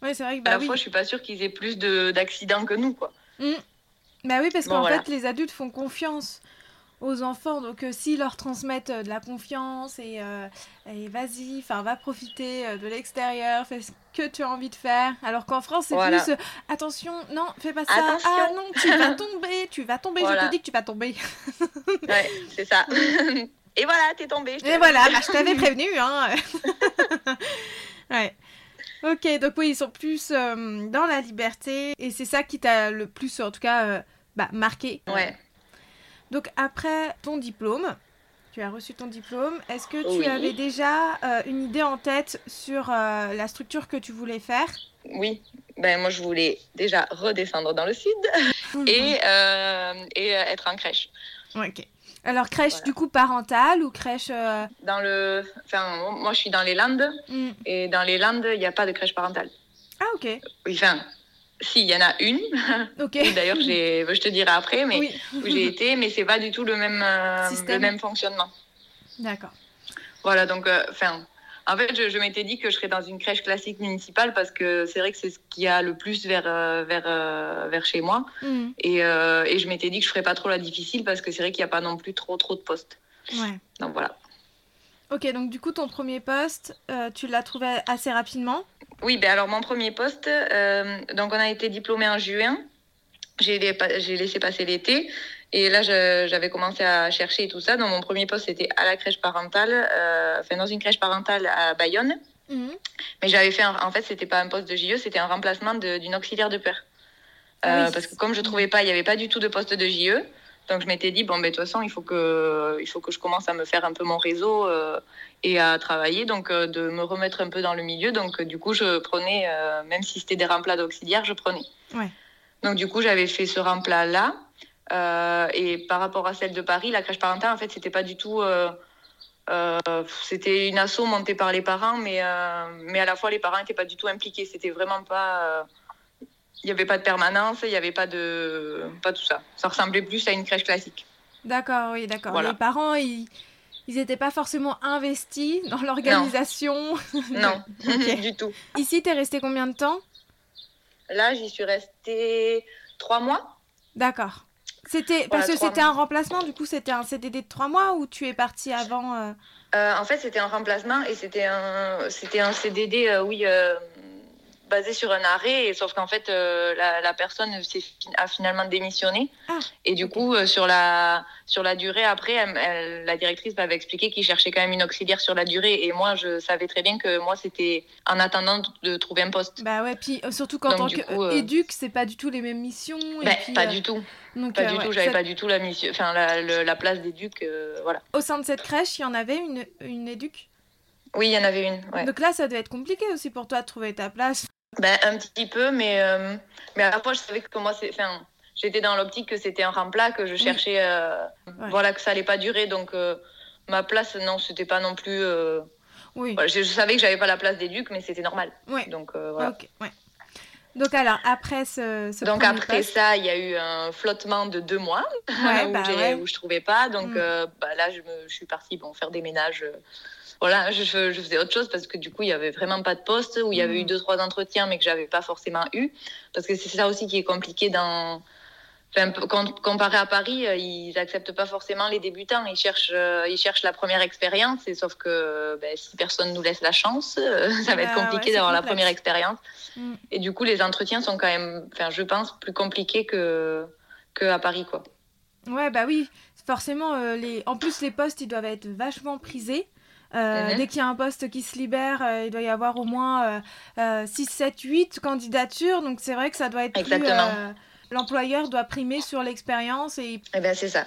Ouais, c'est vrai que À bah la oui. fois, je suis pas sûre qu'ils aient plus de d'accidents que nous, quoi. Bah oui, parce Bon, qu'en voilà. fait, les adultes font confiance aux enfants. Donc, euh, s'ils leur transmettent euh, de la confiance et, euh, et vas-y, enfin, va profiter de l'extérieur, fais ce que tu as envie de faire. Alors qu'en France, c'est Voilà. plus euh, attention, non, fais pas ça. Attention. Ah non, tu vas tomber, tu vas tomber. Je te dis que tu vas tomber. (laughs) Ouais, c'est ça. (laughs) Et voilà, t'es tombé. Et voilà, bah, je t'avais prévenu, hein. (laughs) ouais. Ok, donc oui, ils sont plus euh, dans la liberté et c'est ça qui t'a le plus, en tout cas, euh, bah, marqué. Ouais. Donc après ton diplôme, tu as reçu ton diplôme, est-ce que tu Oui. avais déjà euh, une idée en tête sur euh, la structure que tu voulais faire? Oui, ben moi je voulais déjà redescendre dans le sud et, euh, et euh, être en crèche. Ok. Alors crèche Voilà. du coup parentale ou crèche... Dans le, enfin moi je suis dans les Landes hmm. et dans les Landes il n'y a pas de crèche parentale. Ah ok, Oui, enfin si il y en a une. (laughs) D'ailleurs je te dirai après, mais Oui, où j'ai été, mais c'est pas du tout le même euh, le même fonctionnement. d'accord. Voilà donc euh, enfin. en fait, je, je m'étais dit que je serais dans une crèche classique municipale parce que c'est vrai que c'est ce qu'il y a le plus vers, euh, vers, vers chez moi. Hmm. Et, et je m'étais dit que je ferais pas trop la difficile parce que c'est vrai qu'il n'y a pas non plus trop trop de postes. Ouais. Donc voilà. Ok, donc du coup ton premier poste, euh, tu l'as trouvé assez rapidement Oui, ben alors mon premier poste, euh, donc on a été diplômé en juin. J'ai laissé passer l'été et là j'avais commencé à chercher et tout ça. Donc mon premier poste c'était à la crèche parentale, euh, enfin dans une crèche parentale à Bayonne. Mhm. Mais j'avais fait, un- en fait c'était pas un poste de JE, c'était un remplacement d'une auxiliaire de père. Euh, oui. Parce que comme je trouvais pas, il y avait pas du tout de poste de JE. Donc je m'étais dit bon ben de toute façon il faut que il faut que je commence à me faire un peu mon réseau euh, et à travailler donc euh, de me remettre un peu dans le milieu donc euh, du coup je prenais euh, même si c'était des remplats d'auxiliaire je prenais. Ouais. Donc du coup j'avais fait ce remplat là Euh, et par rapport à celle de Paris la crèche parentale en fait c'était pas du tout c'était une asso montée par les parents mais mais à la fois les parents n'étaient pas du tout impliqués c'était vraiment pas il n'y avait pas de permanence, il n'y avait pas de pas tout ça. Ça ressemblait plus à une crèche classique. D'accord, oui, d'accord. Voilà. Les parents, ils ils n'étaient pas forcément investis dans l'organisation. (laughs) Non, (laughs) Ok. du tout. Ici, t'es resté combien de temps? Là, j'y suis restée trois mois. D'accord. C'était parce que c'était un remplacement, du coup c'était un CDD de trois mois ou tu es parti avant euh, Euh, en fait, c'était un remplacement et c'était un c'était un CDD, euh, oui, basé sur un arrêt, et, sauf qu'en fait, euh, la, la, personne a finalement démissionné. Ah, et du coup, euh, sur, la, sur la durée, après, elle, la directrice m'avait expliqué qu'il cherchait quand même une auxiliaire sur la durée. Et moi, je savais très bien que moi, c'était en attendant de trouver un poste. Bah ouais, puis surtout qu'en tant qu'éduc, c'est pas du tout les mêmes missions. Et bah, pas du tout. Donc, pas du tout, j'avais pas du tout la, mission, enfin, la, la place d'éduc. voilà. Au sein de cette crèche, il y en avait une, une éduc? Oui, il y en avait une. Ouais. Donc là, ça devait être compliqué aussi pour toi de trouver ta place. Ben, un petit peu, mais, euh, mais à la fois, je savais que moi, c'est. Enfin, j'étais dans l'optique que c'était un remplat, que je cherchais. Euh, voilà, que ça allait pas durer. Donc, euh, ma place, non, c'était pas non plus. oui. je, savais que j'avais pas la place d'éduc, mais c'était normal. Donc, voilà. Ouais. Donc alors, après ce, ce Donc après ça, il y a eu un flottement de deux mois ouais, (laughs) où, bah ouais. où, je trouvais pas. Donc mm. bah, là, je, me, je suis partie bon, faire des ménages voilà, je, je, faisais autre chose parce que du coup, il y avait vraiment pas de poste, où il y avait eu mm. deux, trois entretiens, mais que j'avais pas forcément eu. Parce que c'est ça aussi qui est compliqué dans. Enfin, comparé à Paris, euh, ils acceptent pas forcément les débutants. Ils cherchent, euh, ils cherchent la première expérience. Et sauf que ben, si personne nous laisse la chance, euh, (laughs) ça va être bah compliqué d'avoir la première expérience. Mm. Et du coup, les entretiens sont quand même, enfin, je pense, plus compliqués que, que à Paris, quoi. Ouais, bah oui. Forcément, les... en plus, les postes, ils doivent être vachement prisés. Euh. Dès qu'il y a un poste qui se libère, euh, il doit y avoir au moins 6, 7, 8 candidatures. Donc c'est vrai que ça doit être Exactement. Euh, l'employeur doit primer sur l'expérience. Et... Eh bien, c'est ça.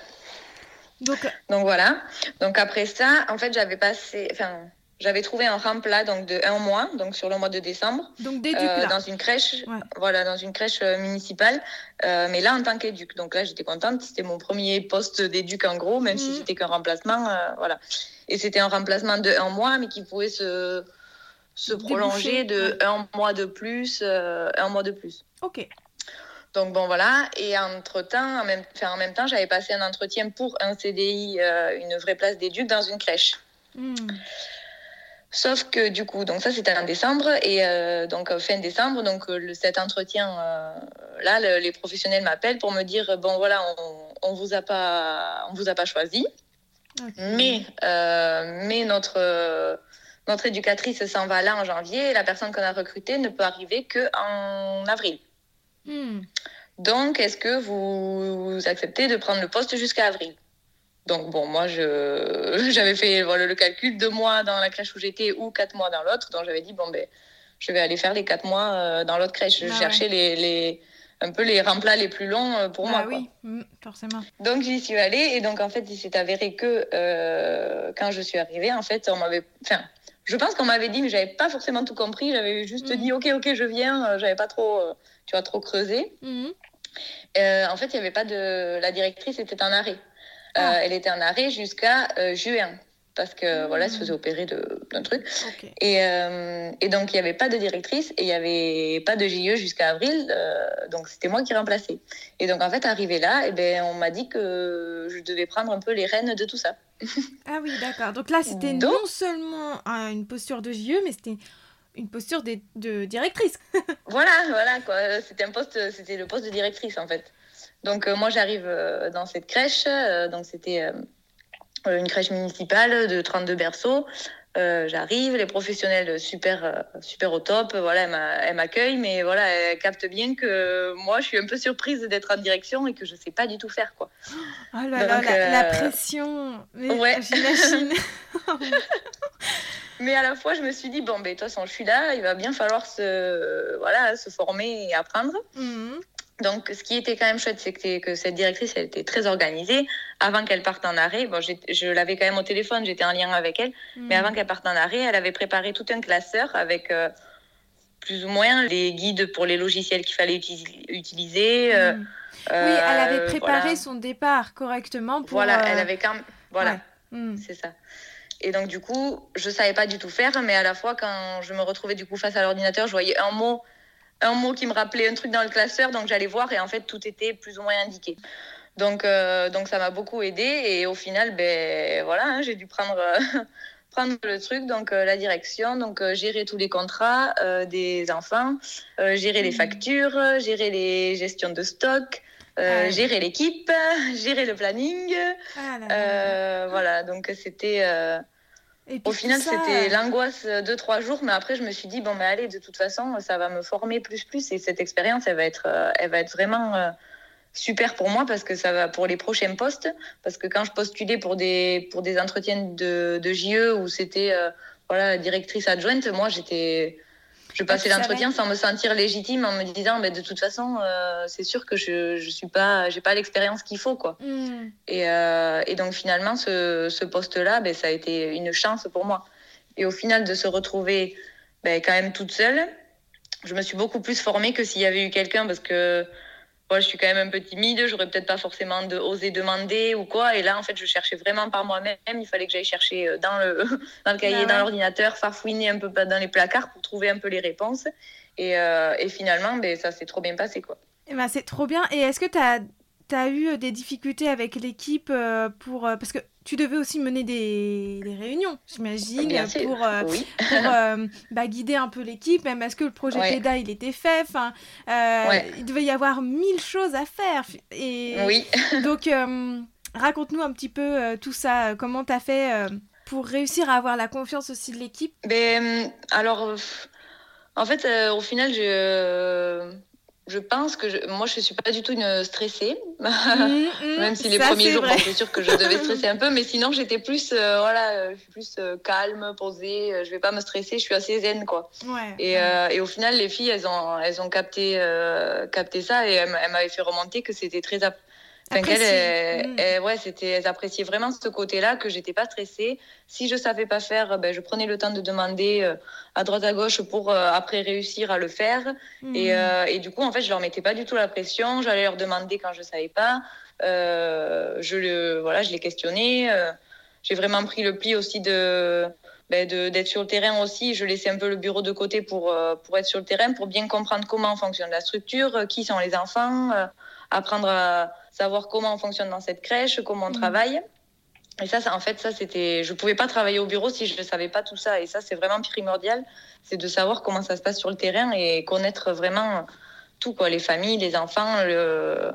Donc... donc voilà. Donc après ça, en fait, j'avais passé... Enfin, j'avais trouvé un remplat donc de un mois, donc sur le mois de décembre, donc dans une crèche, voilà, dans une crèche municipale, mais là en tant qu'éduc. Donc là, j'étais contente, c'était mon premier poste d'éduc en gros, même si mhm. c'était qu'un remplacement, voilà. Et c'était un remplacement de un mois, mais qui pouvait se, se prolonger de un mois de plus, euh, un mois de plus. Ok. Donc bon voilà, et entre-temps, en même, en même temps, j'avais passé un entretien pour un CDI, euh, une vraie place d'éduc dans une crèche. Hmm. Sauf que du coup, donc ça c'était en décembre, et euh, donc fin décembre, donc le, cet entretien, là, les professionnels m'appellent pour me dire, bon voilà, on, on vous a pas, on vous a pas choisi. Mais, euh, mais notre, notre éducatrice s'en va là en janvier et la personne qu'on a recrutée ne peut arriver qu'en avril. Hmm. Donc, est-ce que vous, acceptez de prendre le poste jusqu'à avril? Donc bon, moi, (laughs) j'avais fait voilà, le calcul, deux mois dans la crèche où j'étais ou quatre mois dans l'autre. Donc j'avais dit, bon, ben, je vais aller faire les quatre mois euh, dans l'autre crèche. Je ah cherchais les, les, un peu les remplats les plus longs euh, pour bah moi. oui, mm, forcément. Donc j'y suis allée et donc en fait il s'est avéré que euh, quand je suis arrivée, en fait on m'avait, enfin je pense qu'on m'avait dit mais j'avais pas forcément tout compris, j'avais juste mm. dit ok ok je viens, euh, j'avais pas trop, tu vois trop creusé. Mm. en fait il y avait pas de, la directrice était en arrêt. Ah. elle était en arrêt jusqu'à juin parce que voilà, elle se faisait opérer d'un truc. Et, euh, et, donc, il n'y avait pas de directrice et il n'y avait pas de JE jusqu'à avril. Euh, donc, c'était moi qui remplaçais. Et donc, en fait, arrivé là, et eh ben, on m'a dit que je devais prendre un peu les rênes de tout ça. (laughs) ah oui, d'accord. Donc là, c'était non seulement une posture de JE, mais c'était une posture de, de directrice. (laughs) voilà, voilà, quoi. C'était un poste, c'était le poste de directrice, en fait. Donc, euh, moi, j'arrive dans cette crèche. donc, c'était euh, une crèche municipale de 32 berceaux. Euh, j'arrive, les professionnels super, euh, super au top, voilà, elle m'accueille, mais voilà, elle capte bien que moi, je suis un peu surprise d'être en direction et que je sais pas du tout faire, quoi. Oh là là, la, pression, ouais. (laughs) j'imagine. mais à la fois, je me suis dit, bon, ben, de toute façon, je suis là, il va bien falloir se, voilà, se former et apprendre. Mhm. Donc, ce qui était quand même chouette, c'est que, cette directrice, elle était très organisée. Avant qu'elle parte en arrêt, bon, je l'avais quand même au téléphone, j'étais en lien avec elle, mais mm. avant qu'elle parte en arrêt, elle avait préparé tout un classeur avec euh, plus ou moins les guides pour les logiciels qu'il fallait utiliser. Euh, mm. oui, elle avait euh, préparé son départ correctement pour. Voilà, elle avait quand même. Voilà, mm. c'est ça. Et donc, du coup, je savais pas du tout faire, mais à la fois, quand je me retrouvais du coup face à l'ordinateur, je voyais un mot un mot qui me rappelait un truc dans le classeur, donc j'allais voir et en fait tout était plus ou moins indiqué. Donc, euh, donc ça m'a beaucoup aidé et au final, ben voilà, hein, j'ai dû prendre (laughs) prendre le truc, donc euh, la direction, donc euh, gérer tous les contrats des enfants, gérer les mmh. factures, gérer les gestions de stock. Ah gérer l'équipe, (laughs) gérer le planning. Ah voilà, donc c'était Au final, c'était l'angoisse de trois jours, mais après, je me suis dit, bon, mais allez, de toute façon, ça va me former plus, plus, et cette expérience, elle va être, elle va être vraiment super pour moi parce que ça va pour les prochains postes. Parce que quand je postulais pour des, pour des entretiens de, de JE où c'était voilà, directrice adjointe, moi, j'étais je passais l'entretien sans me sentir légitime en me disant mais de toute façon euh, c'est sûr que je je suis pas j'ai pas l'expérience qu'il faut quoi hmm. et, euh, et, donc finalement ce, ce poste là ben, ça a été une chance pour moi et au final de se retrouver ben, quand même toute seule je me suis beaucoup plus formée que s'il y avait eu quelqu'un parce que je suis quand même un peu timide, j'aurais peut-être pas forcément de, osé demander ou quoi. Et là, en fait, je cherchais vraiment par moi-même. Il fallait que j'aille chercher euh, dans le, (laughs) dans le cahier, bah dans l'ordinateur, farfouiner un peu dans les placards pour trouver un peu les réponses. Et, euh, et finalement, ben, ça s'est trop bien passé. quoi. Et eh ben, c'est trop bien. Et est-ce que tu as, as, eu des difficultés avec l'équipe euh, pour. Parce que tu devais aussi mener des, réunions, j'imagine, pour, euh, euh, bah, guider un peu l'équipe. Même est-ce que le projet PEDA, il était fait? Enfin, euh, Il devait y avoir mille choses à faire. Et oui. (laughs) donc, raconte-nous un petit peu tout ça. Comment tu as fait pour réussir à avoir la confiance aussi de l'équipe? Ben, Alors, en fait, au final, je je pense que je, moi, je suis pas du tout une stressée, mmh, (laughs) mmh, même si les premiers jours, c'est sûr que je devais (laughs) stresser un peu, mais sinon, j'étais plus, euh, voilà, euh, je suis plus euh, calme, posée, je vais pas me stresser, je suis assez zen, quoi. Ouais, et, et, au final, les filles, elles ont, elles ont capté, capté ça et elles, m'avaient fait remonter que c'était très, Enfin, mm. ouais, c'était, elles appréciaient vraiment ce côté-là, que j'étais pas stressée. Si je savais pas faire, ben, je prenais le temps de demander euh, à droite à gauche pour euh, après réussir à le faire. Mm. Et, euh, et, du coup, en fait, je leur mettais pas du tout la pression. J'allais leur demander quand je savais pas. je le, voilà, je les questionnais. J'ai vraiment pris le pli aussi de, ben, d'être sur le terrain aussi. Je laissais un peu le bureau de côté pour, pour être sur le terrain, pour bien comprendre comment fonctionne la structure, qui sont les enfants, apprendre à savoir comment on fonctionne dans cette crèche, comment on mm. travaille. Et ça, ça, en fait, ça, c'était, je pouvais pas travailler au bureau si je ne savais pas tout ça. Et ça, c'est vraiment primordial, c'est de savoir comment ça se passe sur le terrain et connaître vraiment tout, quoi, les familles, les enfants, le,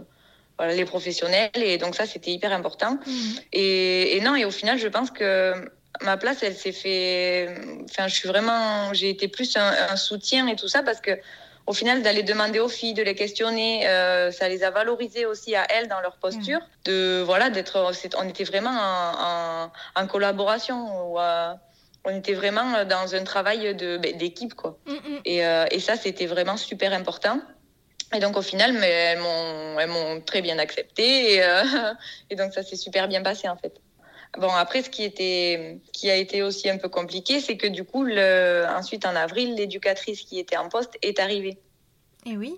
voilà, les professionnels. Et donc ça, c'était hyper important. Mm. Et, et, non, et au final, je pense que ma place, elle s'est fait. Enfin, je suis vraiment, j'ai été plus un, un soutien et tout ça parce que au final, d'aller demander aux filles, de les questionner, euh, ça les a valorisées aussi à elles dans leur posture. Mm. De voilà, d'être, on était vraiment en, collaboration. Ou, on était vraiment dans un travail de, ben, d'équipe, quoi. Mm, mm. Et, euh, et, ça, c'était vraiment super important. Et donc, au final, mais elles, m'ont, elles m'ont très bien accepté. Et, euh, (laughs) et donc, ça s'est super bien passé, en fait. Bon, après, ce qui, était, qui a été aussi un peu compliqué, c'est que du coup, le, ensuite, en avril, l'éducatrice qui était en poste est arrivée. Et oui.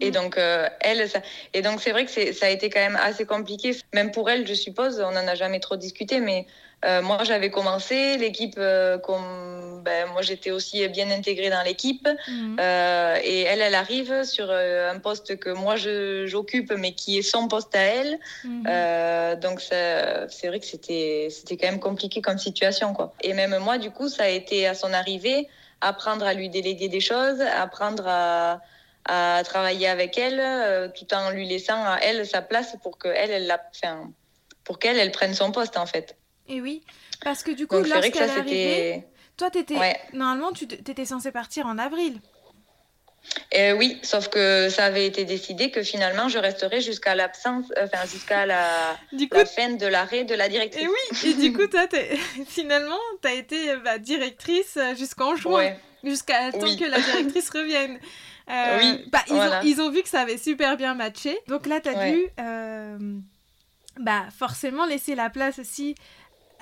Et donc, euh, elle, ça... et donc c'est vrai que ça a été quand même assez compliqué, même pour elle, je suppose. On n'en a jamais trop discuté, mais euh, moi, j'avais commencé l'équipe, euh, comme ben, moi, j'étais aussi bien intégrée dans l'équipe. Mhm. Euh, et elle, elle arrive sur un poste que moi, j'occupe, mais qui est son poste à elle. Mhm. donc, c'est vrai que c'était quand même compliqué comme situation. Quoi. Et même moi, du coup, ça a été à son arrivée, apprendre à lui déléguer des choses, apprendre à à travailler avec elle, tout en lui laissant à elle sa place pour qu'elle, elle, elle, pour qu'elle, elle prenne son poste en fait. Et oui, parce que du coup, lorsqu'elle est arrivée, toi, étais... normalement, tu étais censée partir en avril. Euh, oui, sauf que ça avait été décidé que finalement je resterais jusqu'à l'absence, euh, enfin jusqu'à la, fin de l'arrêt de la directrice. Et oui, et du coup, (laughs) toi, finalement, tu as été bah, directrice jusqu'en juin, jusqu'à temps que la directrice revienne. (laughs) Euh, oui, bah, ils, ont, ils, ont, vu que ça avait super bien matché. Donc là, tu as dû bah, forcément laisser la place aussi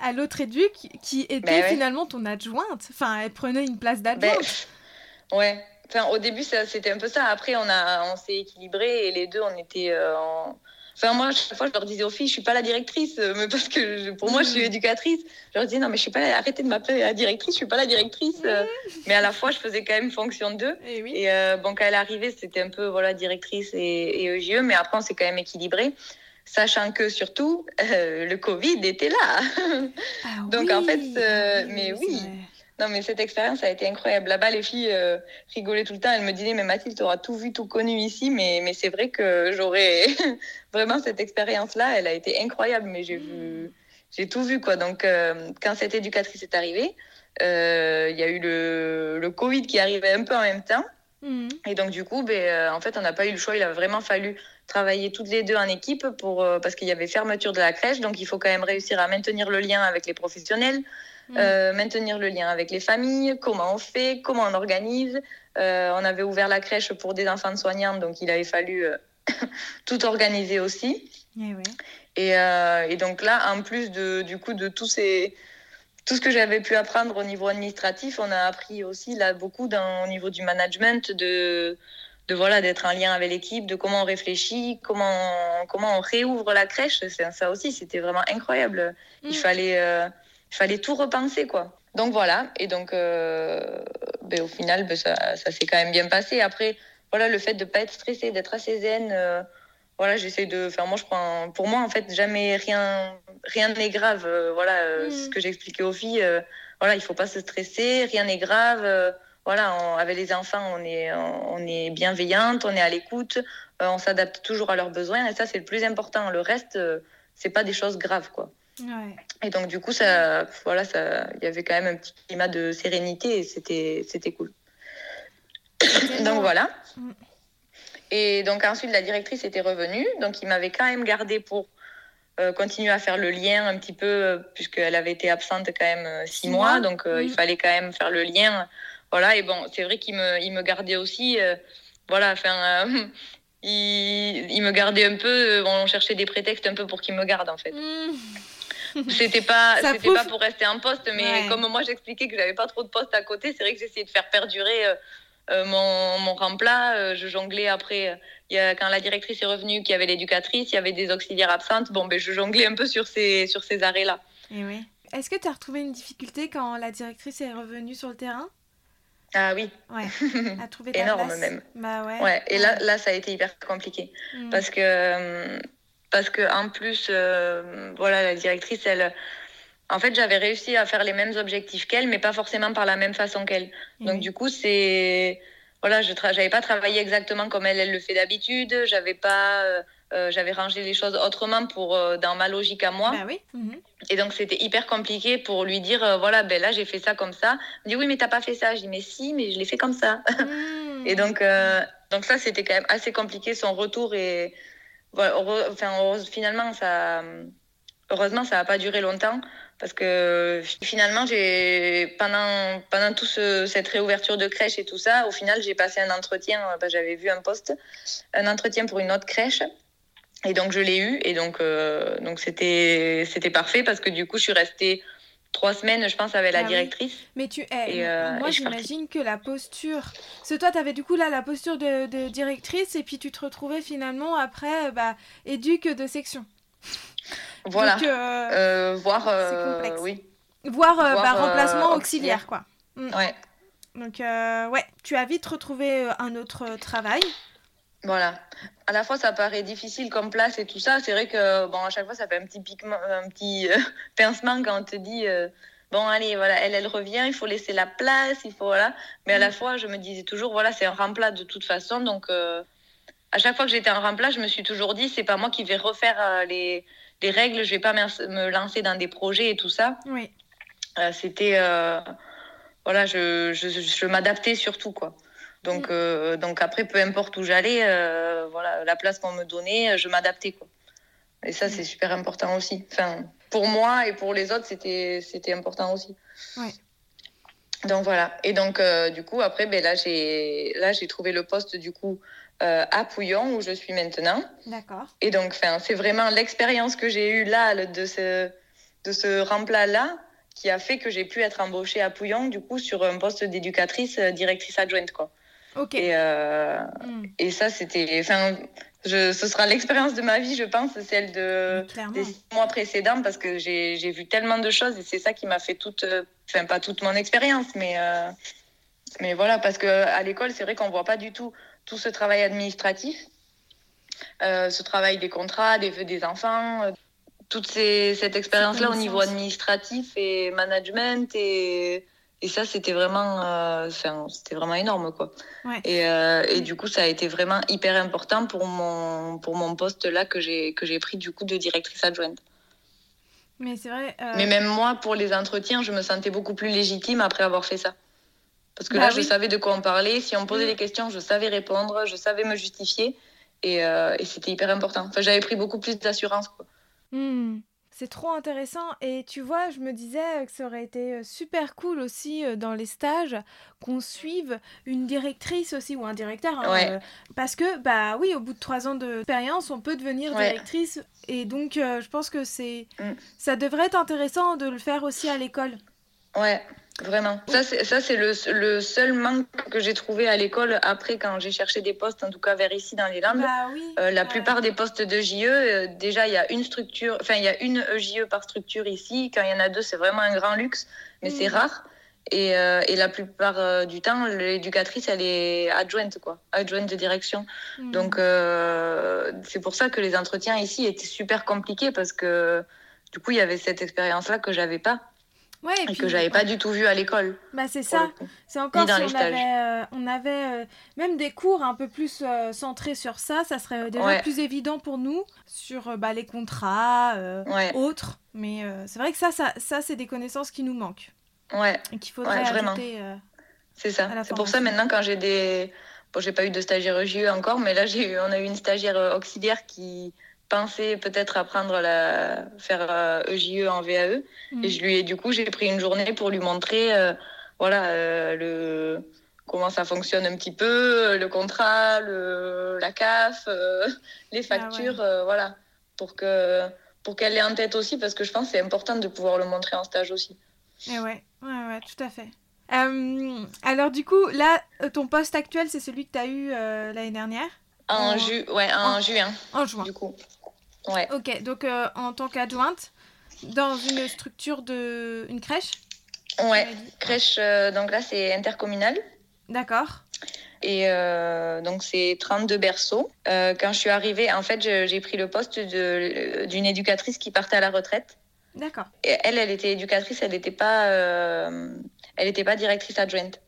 à l'autre éduc qui était ben finalement ton adjointe. Enfin, elle prenait une place d'adjointe. Ben, ouais. Enfin, au début, c'était un peu ça. Après, on, a, on s'est équilibré et les deux, on était euh, en... Enfin, moi, chaque fois, je leur disais aux filles, je suis pas la directrice, euh, mais parce que pour moi, je suis mm. éducatrice. Je leur disais, non, mais je suis pas, arrêtez de m'appeler la directrice, je suis pas la directrice. Euh. Mais à la fois, je faisais quand même fonction d'eux. Et, oui. et bon, quand elle est arrivée, c'était un peu, voilà, directrice et, et EGE, mais après, on s'est quand même équilibré sachant que surtout euh, le Covid était là. Ah (laughs) Donc en fait, euh, ah mais oui. Non, mais cette expérience a été incroyable. Là-bas, les filles euh, rigolaient tout le temps. Elles me disaient, mais Mathilde, tu auras tout vu, tout connu ici. Mais, mais c'est vrai que j'aurais (laughs) vraiment cette expérience-là. Elle a été incroyable. Mais j'ai vu, j'ai tout vu quoi. Donc quand cette éducatrice est arrivée, il y a eu le, le Covid qui arrivait un peu en même temps. Mhm. Et donc, du coup, ben, en fait, on n'a pas eu le choix. Il a vraiment fallu travailler toutes les deux en équipe pour, parce qu'il y avait fermeture de la crèche. Donc, il faut quand même réussir à maintenir le lien avec les professionnels, Mm. Euh, maintenir le lien avec les familles, comment on fait, comment on organise. Euh, on avait ouvert la crèche pour des enfants de soignantes, donc il avait fallu euh, (coughs) tout organiser aussi. Eh et, donc là, en plus de, du coup de tous ces, tout ce que j'avais pu apprendre au niveau administratif, on a appris aussi là beaucoup dans, au niveau du management de de voilà d'être en lien avec l'équipe, de comment on réfléchit, comment comment on réouvre la crèche. Ça aussi, c'était vraiment incroyable. Il mm. fallait il fallait tout repenser, quoi. Donc voilà, et donc euh, ben, au final, ben, ça, ça s'est quand même bien passé. Après, voilà, le fait de pas être stressé, d'être assez zen, euh, voilà, j'essaie de faire. Moi, je prends. Pour moi, en fait, jamais rien, rien n'est grave. Euh, voilà, mm. ce que j'expliquais aux filles. voilà, il faut pas se stresser, rien n'est grave. Voilà, avec les enfants, on est, on est bienveillante, on est à l'écoute, on s'adapte toujours à leurs besoins, et ça, c'est le plus important. Le reste, c'est pas des choses graves, quoi. Et donc, du coup, ça, voilà, ça, il y avait quand même un petit climat de sérénité et c'était, c'était cool. donc, voilà. Mm. Et donc, ensuite, la directrice était revenue. Donc, il m'avait quand même gardé pour euh, continuer à faire le lien un petit peu, euh, puisqu'elle avait été absente quand même euh, six, mois. Donc, il mm. fallait quand même faire le lien. Voilà. Et bon, c'est vrai qu'il me, il me gardait aussi. voilà, enfin. (laughs) il, il, me gardait un peu, on cherchait des prétextes un peu pour qu'il me garde en fait. Mm. (laughs) C'était pas, c'était pas pour rester en poste, mais comme moi j'expliquais que j'avais pas trop de postes à côté, c'est vrai que j'essayais de faire perdurer euh, euh, mon, mon remplat. Euh, je jonglais après. Y a, quand la directrice est revenue, qu'il y avait l'éducatrice, il y avait des auxiliaires absentes. Bon, ben je jonglais un peu sur ces, sur ces arrêts-là. Oui. Est-ce que tu as retrouvé une difficulté quand la directrice est revenue sur le terrain? Ah oui. Ouais. (laughs) À trouver ta Énorme même. Bah ouais. ouais. Et là, là, ça a été hyper compliqué. Mm. Parce que parce que en plus, euh, voilà, la directrice, elle, en fait, j'avais réussi à faire les mêmes objectifs qu'elle, mais pas forcément par la même façon qu'elle. Donc du coup, c'est voilà, je n'avais pas travaillé exactement comme elle, elle le fait d'habitude. J'avais pas, euh, euh, j'avais rangé les choses autrement pour dans ma logique à moi. Bah oui. Mhm. Et donc c'était hyper compliqué pour lui dire voilà, ben là j'ai fait ça comme ça. Me dit oui, mais t'as pas fait ça. Je dis mais si, mais je l'ai fait comme ça. Mhm. (laughs) et donc donc ça c'était quand même assez compliqué son retour et enfin, finalement, ça, heureusement, ça n'a pas duré longtemps parce que finalement, j'ai pendant pendant toute cette réouverture de crèche et tout ça, au final, j'ai passé un entretien. Bah, j'avais vu un poste, un entretien pour une autre crèche. Et donc je l'ai eu et donc euh, donc c'était c'était parfait parce que du coup je suis restée trois semaines, je pense, avec la ah directrice. Mais tu, eh, euh, moi, j'imagine que la posture. Parce que toi, tu avais du coup là la posture de, directrice et puis tu te retrouvais finalement après, bah, éduque de section. Voilà. Euh, euh, voir. oui. Voir, par remplacement auxiliaire, quoi. Mm. Ouais. Donc, ouais, tu as vite retrouvé un autre travail. Voilà. À la fois, ça paraît difficile comme place et tout ça. C'est vrai que, bon, à chaque fois, ça fait un petit piquement, un petit euh, (laughs) pincement quand on te dit, euh, bon, allez, voilà, elle, elle revient, il faut laisser la place, il faut, voilà. Mais à la mm. fois, je me disais toujours, voilà, c'est un remplat de toute façon. Donc, euh, à chaque fois que j'étais en remplat, je me suis toujours dit, c'est pas moi qui vais refaire les, les, règles, je vais pas me lancer dans des projets et tout ça. Oui. C'était, voilà, je, je, je m'adaptais surtout, quoi. Donc, mm. euh, donc après, peu importe où j'allais, euh, voilà, la place qu'on me donnait, je m'adaptais. Quoi. Et ça, c'est mm. super important aussi. Enfin, pour moi et pour les autres, c'était, c'était important aussi. Ouais. Donc voilà. Et donc, euh, du coup, après, ben, là, j'ai, là, j'ai trouvé le poste, du coup, à Pouillon, où je suis maintenant. D'accord. Et donc, c'est vraiment l'expérience que j'ai eue là, de ce, de ce remplat-là, qui a fait que j'ai pu être embauchée à Pouillon, du coup, sur un poste d'éducatrice, directrice adjointe, quoi. Et, euh, hmm. et ça, c'était. Enfin, je, ce sera l'expérience de ma vie, je pense, celle de, des six mois précédents, parce que j'ai vu tellement de choses et c'est ça qui m'a fait toute. Enfin, pas toute mon expérience, mais. Euh, mais voilà, parce qu'à l'école, c'est vrai qu'on ne voit pas du tout tout ce travail administratif, euh, ce travail des contrats, des, des enfants, toute ces, cette expérience-là au niveau administratif et management et et ça, c'était vraiment, euh, c'était vraiment énorme, quoi. Et, euh, et, du coup, ça a été vraiment hyper important pour mon, pour mon poste là que j'ai, que j'ai pris du coup de directrice adjointe. Mais c'est vrai. euh, Mais même moi, pour les entretiens, je me sentais beaucoup plus légitime après avoir fait ça. Parce que Bah là, je savais de quoi on parlait. Si on me posait Mm. des questions, je savais répondre, je savais me justifier. Et, et c'était hyper important. Enfin, j'avais pris beaucoup plus d'assurance. quoi. C'est trop intéressant et tu vois, je me disais que ça aurait été euh, super cool aussi euh, dans les stages qu'on suive une directrice aussi ou un directeur. hein, Ouais. euh, parce que, bah oui, au bout de trois ans d'expérience, on peut devenir Ouais. directrice et donc euh, je pense que c'est Mm. ça devrait être intéressant de le faire aussi à l'école. Ouais, vraiment. Ça, c'est, le, le seul manque que j'ai trouvé à l'école après, quand j'ai cherché des postes, en tout cas vers ici dans les Landes. Bah oui. Euh, la ouais. plupart des postes de JE, euh, déjà, il y a une structure, enfin, il y a une EJE par structure ici. Quand il y en a deux, c'est vraiment un grand luxe, mais c'est Mm. rare. Et, euh, et la plupart du temps, l'éducatrice, elle est adjointe, quoi, adjointe de direction. Hmm. Donc, c'est pour ça que les entretiens ici étaient super compliqués parce que, du coup, il y avait cette expérience-là que j'avais pas ouais, et et puis, que j'avais pas du tout vu à l'école. Bah c'est ça. C'est encore si les on avait, euh, on avait euh, même des cours un peu plus euh, centrés sur ça, ça serait déjà Ouais. plus évident pour nous sur euh, bah, les contrats euh, Ouais, autres. Mais euh, c'est vrai que ça, ça, ça c'est des connaissances qui nous manquent ouais. et qu'il faudrait ajouter. euh, C'est ça. C'est pour ça maintenant quand j'ai des bon j'ai pas eu de stagiaire EJE encore mais là j'ai eu on a eu une stagiaire euh, auxiliaire qui pensait peut-être apprendre la faire euh, EJE en VAE mm. et je lui ai du coup j'ai pris une journée pour lui montrer euh, voilà euh, le comment ça fonctionne un petit peu le contrat le la CAF (laughs) les factures euh, voilà pour que pour qu'elle l'ait en tête aussi parce que je pense que c'est important de pouvoir le montrer en stage aussi. Et ouais, ouais, ouais, tout à fait. Alors du coup, là, ton poste actuel, c'est celui que tu as eu l'année dernière? En En- ju ouais en en- juin En juin. du coup. Ouais. Ok, donc euh, en tant qu'adjointe, dans une structure de... une crèche Ouais, crèche, euh, donc là c'est intercommunal. D'accord. Et euh, donc c'est 32 berceaux. Quand je suis arrivée, en fait, j'ai pris le poste d'une éducatrice qui partait à la retraite. D'accord. Et elle, elle était éducatrice, elle n'était pas, elle était pas directrice adjointe.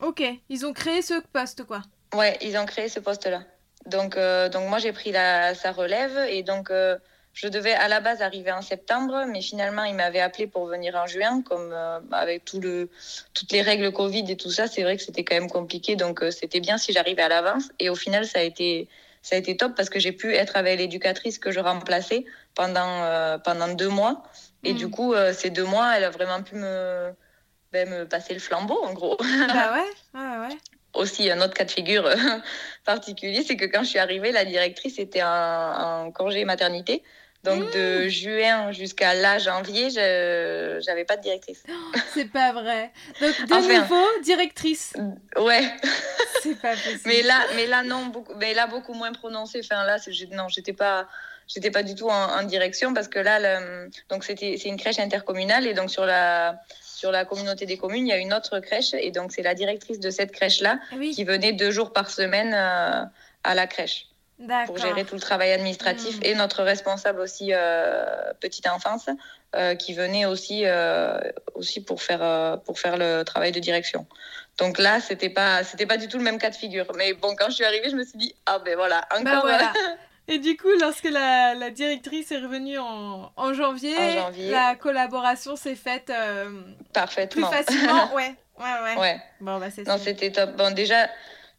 Ok, ils ont créé ce poste, quoi. Ouais, ils ont créé ce poste-là. Donc, euh, donc moi j'ai pris la, sa relève et donc euh, je devais à la base arriver en septembre, mais finalement ils m'avaient appelé pour venir en juin, comme euh, avec tout le, toutes les règles Covid et tout ça, c'est vrai que c'était quand même compliqué, donc c'était bien si j'arrivais à l'avance. Et au final ça a été, ça a été top parce que j'ai pu être avec l'éducatrice que je remplaçais pendant, pendant deux mois. Et Mm. du coup, ces deux mois, elle a vraiment pu me, ben, me passer le flambeau en gros. bah (laughs) ouais, ouais, ouais. Aussi un autre cas de figure euh, (laughs) particulier, c'est que quand je suis arrivée, la directrice était en, en congé maternité. Donc Mmh. de juin jusqu'à là, janvier, je j'avais pas de directrice. C'est pas vrai. Donc, de Enfin. nouveau, directrice. Ouais, C'est pas (laughs) possible. mais là, mais là non, beaucoup, mais là beaucoup moins prononcé. Enfin là, non, j'étais pas, j'étais pas du tout en, en direction parce que là, le- donc c'était, c'est une crèche intercommunale et donc sur la sur la communauté des communes, il y a une autre crèche et donc c'est la directrice de cette crèche là Oui, qui venait deux jours par semaine euh, à la crèche. pour gérer tout le travail administratif Mm. et notre responsable aussi euh, petite enfance euh, qui venait aussi euh, aussi pour faire pour faire le travail de direction. Donc là, c'était pas c'était pas du tout le même cas de figure. Mais bon, quand je suis arrivée, je me suis dit ah ben voilà Bah encore voilà. (laughs) Et du coup, lorsque la, la directrice est revenue en, en janvier, En janvier. la collaboration s'est faite euh, plus facilement. (laughs) ouais, ouais, ouais. ouais. Bon, bah c'est Non, c'était top. Bon, déjà,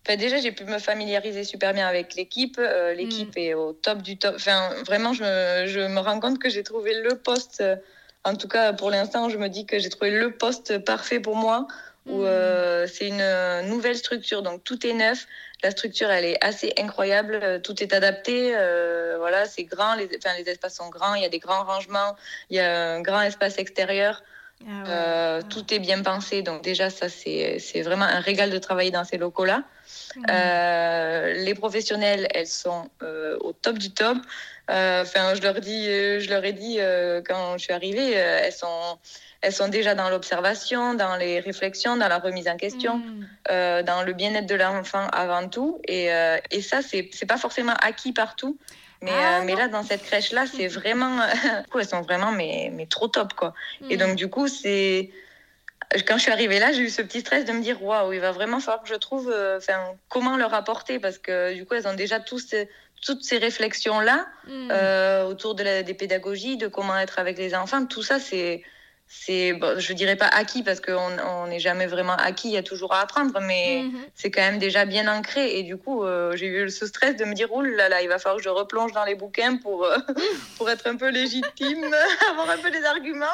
déjà j'ai pu me familiariser super bien avec l'équipe. Euh, l'équipe Mm. est au top du top. Enfin, vraiment, je me, je me rends compte que j'ai trouvé le poste. euh, En tout cas, pour l'instant, je me dis que j'ai trouvé le poste parfait pour moi. Où euh, c'est une euh, nouvelle structure, donc tout est neuf. La structure, elle est assez incroyable. euh, Tout est adapté. euh, voilà, c'est grand. Les, enfin, les espaces sont grands. Il y a des grands rangements. Il y a un grand espace extérieur. Ah ouais. Euh, tout est bien pensé, donc déjà ça c'est vraiment un régal de travailler dans ces locaux-là. Mm. Euh, les professionnels, elles sont au top du top. Enfin, je leur dis, je leur ai dit quand je suis arrivée, elles sont elles sont déjà dans l'observation, dans les réflexions, dans la remise en question, Mm. euh, dans le bien-être de l'enfant avant tout. Et, euh, et ça, c'est pas forcément acquis partout. Mais, Ah, euh, mais là, dans cette crèche-là, c'est vraiment. (laughs) du coup, elles sont vraiment mais, mais trop top, quoi. Et Mm. donc, du coup, c'est. Quand je suis arrivée là, j'ai eu ce petit stress de me dire waouh, il va vraiment falloir que je trouve euh, enfin, comment leur apporter parce que du coup, elles ont déjà tous, toutes ces réflexions-là Mm. euh, autour de la, des pédagogies, de comment être avec les enfants, tout ça, c'est, c'est bon, je dirais pas acquis parce qu'on on n'est jamais vraiment acquis, il y a toujours à apprendre, mais Mhm. c'est quand même déjà bien ancré. Et du coup, euh, j'ai eu ce stress de me dire, ouh là là, il va falloir que je replonge dans les bouquins pour, euh, (laughs) pour être un peu légitime, (laughs) avoir un peu des arguments.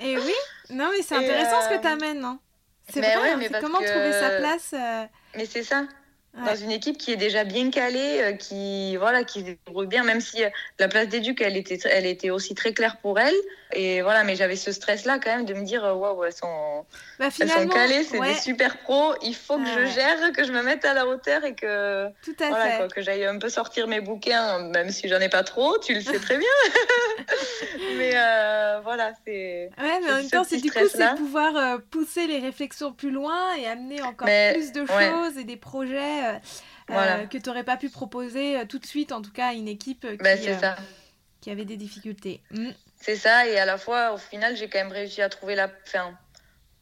Et oui, non mais c'est intéressant ce euh, que tu amènes. Hein. C'est mais vrai, ouais, hein, mais comment que- trouver sa place. euh, Mais c'est ça. Ouais. dans une équipe qui est déjà bien calée, euh, qui voilà, qui se débrouille bien, même si euh, la place d'éduc, elle était, elle était aussi très claire pour elle. Et voilà, mais j'avais ce stress-là quand même de me dire, euh, waouh, elles sont, Bah, elles sont calées, c'est ouais, des super pros. Il faut que je gère, que je me mette à la hauteur et que tout à voilà, fait. quoi, que j'aille un peu sortir mes bouquins, même si j'en ai pas trop. Tu le sais très bien. (laughs) mais euh, voilà, c'est. Ouais, mais en même temps, c'est du coup, c'est pouvoir pousser les réflexions plus loin et amener encore Mais, plus de choses et des projets euh, Voilà. euh, que tu n'aurais pas pu proposer euh, tout de suite, en tout cas, à une équipe euh, qui, Ben, c'est ça. qui avait des difficultés. Mm. C'est ça, et à la fois, au final, j'ai quand même réussi à trouver la. Enfin,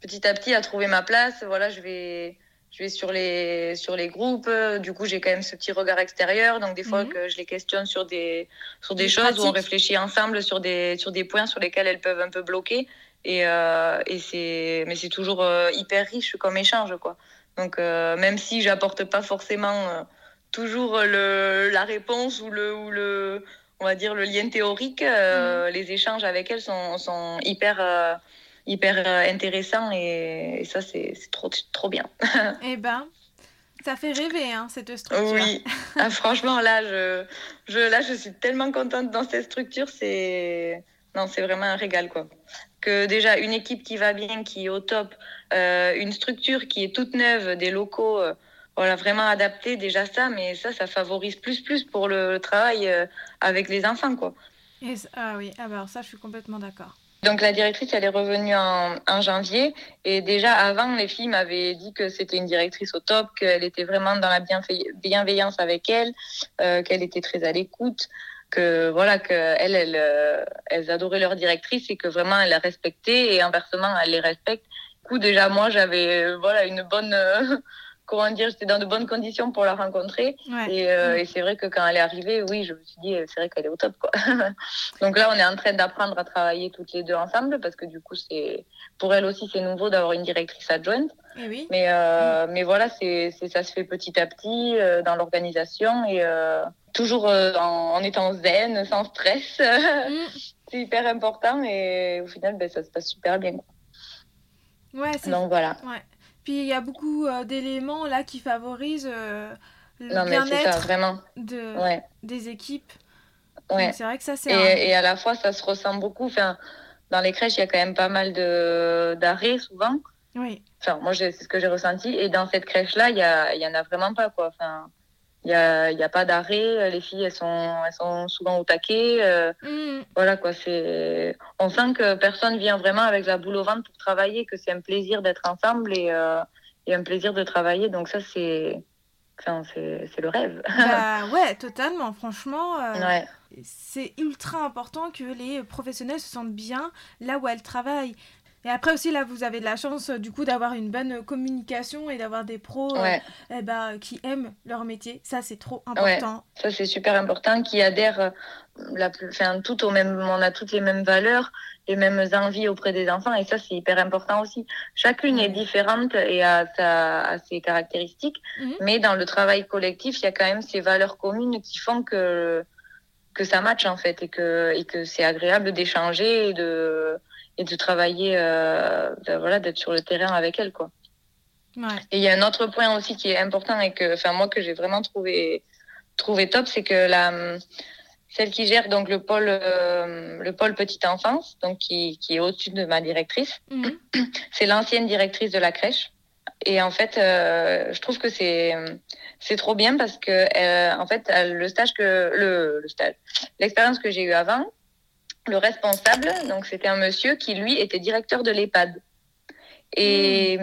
petit à petit, à trouver ma place. Voilà, je vais, je vais sur les, sur les groupes. Du coup, j'ai quand même ce petit regard extérieur. Donc, des fois, Mhm. que je les questionne sur des, sur des, Des choses où on pratiques. réfléchit ensemble sur des, sur des points sur lesquels elles peuvent un peu bloquer. Et, euh, et c'est, mais c'est toujours hyper riche comme échange, quoi. Donc, euh, même si j'apporte pas forcément euh, toujours le, la réponse ou le, ou le, on va dire le lien théorique, euh, les échanges avec elles sont, sont hyper, euh, hyper euh, intéressants et, ça, c'est c'est trop, trop bien. (laughs) Eh ben, ça fait rêver, hein, cette structure. Oui, Ah, (laughs) franchement, là je, je, là, je suis tellement contente dans cette structure. C'est non, c'est vraiment un régal, quoi. Que déjà, une équipe qui va bien, qui est au top, euh, une structure qui est toute neuve, des locaux euh, voilà, vraiment adaptés, déjà ça, mais ça, ça favorise plus, plus pour le, travail euh, avec les enfants, quoi. Et ah oui, ah bah alors ça, je suis complètement d'accord. Donc la directrice, elle est revenue en, en janvier. Et déjà avant, les filles m'avaient dit que c'était une directrice au top, qu'elle était vraiment dans la bienveillance avec elle, euh, qu'elle était très à l'écoute, que voilà, que elles, elles, euh, elles adoraient leur directrice et que vraiment elles la respectaient et inversement, elles les respectent. Du coup, déjà moi, j'avais euh, voilà une bonne, euh, comment dire, j'étais dans de bonnes conditions pour la rencontrer. Ouais. Et, euh, Mm. et c'est vrai que quand elle est arrivée, oui, je me suis dit, euh, c'est vrai qu'elle est au top, quoi. (laughs) Donc là, on est en train d'apprendre à travailler toutes les deux ensemble parce que du coup, c'est pour elle aussi, c'est nouveau d'avoir une directrice adjointe. Et oui. Mais, euh, mais voilà, c'est, ça se fait petit à petit euh, dans l'organisation et toujours en, en étant zen, sans stress. Mm. (laughs) c'est hyper important et au final, ben, ça se passe super bien. quoi. Ouais, Donc voilà. Ouais. Puis il y a beaucoup euh, d'éléments là qui favorisent euh, le bien-être de, Ouais. des équipes. Ouais. C'est vrai que ça, c'est Et, un- et à la fois, ça se ressent beaucoup. Enfin, dans les crèches, il y a quand même pas mal de, d'arrêts souvent. Oui. Enfin, moi, c'est ce que j'ai ressenti. Et dans cette crèche-là, il y, a, il y en a vraiment pas, quoi. Enfin, il n'y a, y a pas d'arrêt. Les filles, elles sont, elles sont souvent au taquet. euh, Mm. voilà, quoi. C'est... On sent que personne vient vraiment avec la boule au ventre pour travailler, que c'est un plaisir d'être ensemble et, euh, et un plaisir de travailler. Donc ça, c'est, enfin, c'est, c'est le rêve. Bah (laughs) ouais, totalement. Franchement, euh, ouais. c'est ultra important que les professionnels se sentent bien là où elles travaillent. Et après aussi, là, vous avez de la chance, euh, du coup, d'avoir une bonne communication et d'avoir des pros euh, Ouais. eh ben, qui aiment leur métier. Ça, c'est trop important. Ça, c'est super important, qui adhèrent euh, la plus, enfin, tout au même, on a toutes les mêmes valeurs, les mêmes envies auprès des enfants, et ça, c'est hyper important aussi. Chacune est différente et a, sa, a ses caractéristiques, Mhm. mais dans le travail collectif, il y a quand même ces valeurs communes qui font que, que ça matche, en fait, et que, et que c'est agréable d'échanger et de, et de travailler, euh, ben voilà, d'être sur le terrain avec elles, quoi. Ouais. Et il y a un autre point aussi qui est important et que, enfin, moi, que j'ai vraiment trouvé, trouvé top, c'est que la, celle qui gère donc le pôle, euh, le pôle petite enfance, donc qui, qui est au-dessus de ma directrice, Mhm. (coughs) c'est l'ancienne directrice de la crèche. Et en fait, euh, je trouve que c'est, c'est trop bien parce que, euh, en fait, elle- le stage que, le, le stage, l'expérience que j'ai eue avant, le responsable, donc c'était un monsieur qui lui était directeur de l'EHPAD. Et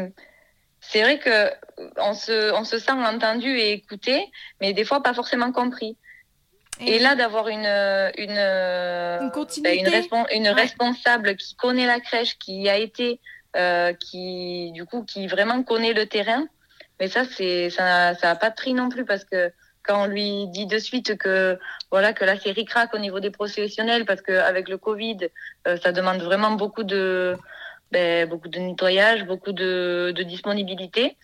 c'est vrai que on se, on se sent entendu et écouté, mais des fois pas forcément compris. Et, là, d'avoir une, une, Une continuité. une, respon- une Ouais. responsable qui connaît la crèche, qui a été, euh, qui, du coup, qui vraiment connaît le terrain, mais ça, c'est, ça, ça a pas de prix non plus parce que quand on lui dit de suite que voilà que la série craque au niveau des professionnels parce qu'avec le Covid, euh, ça demande vraiment beaucoup de ben, nettoyage, beaucoup de, de disponibilité.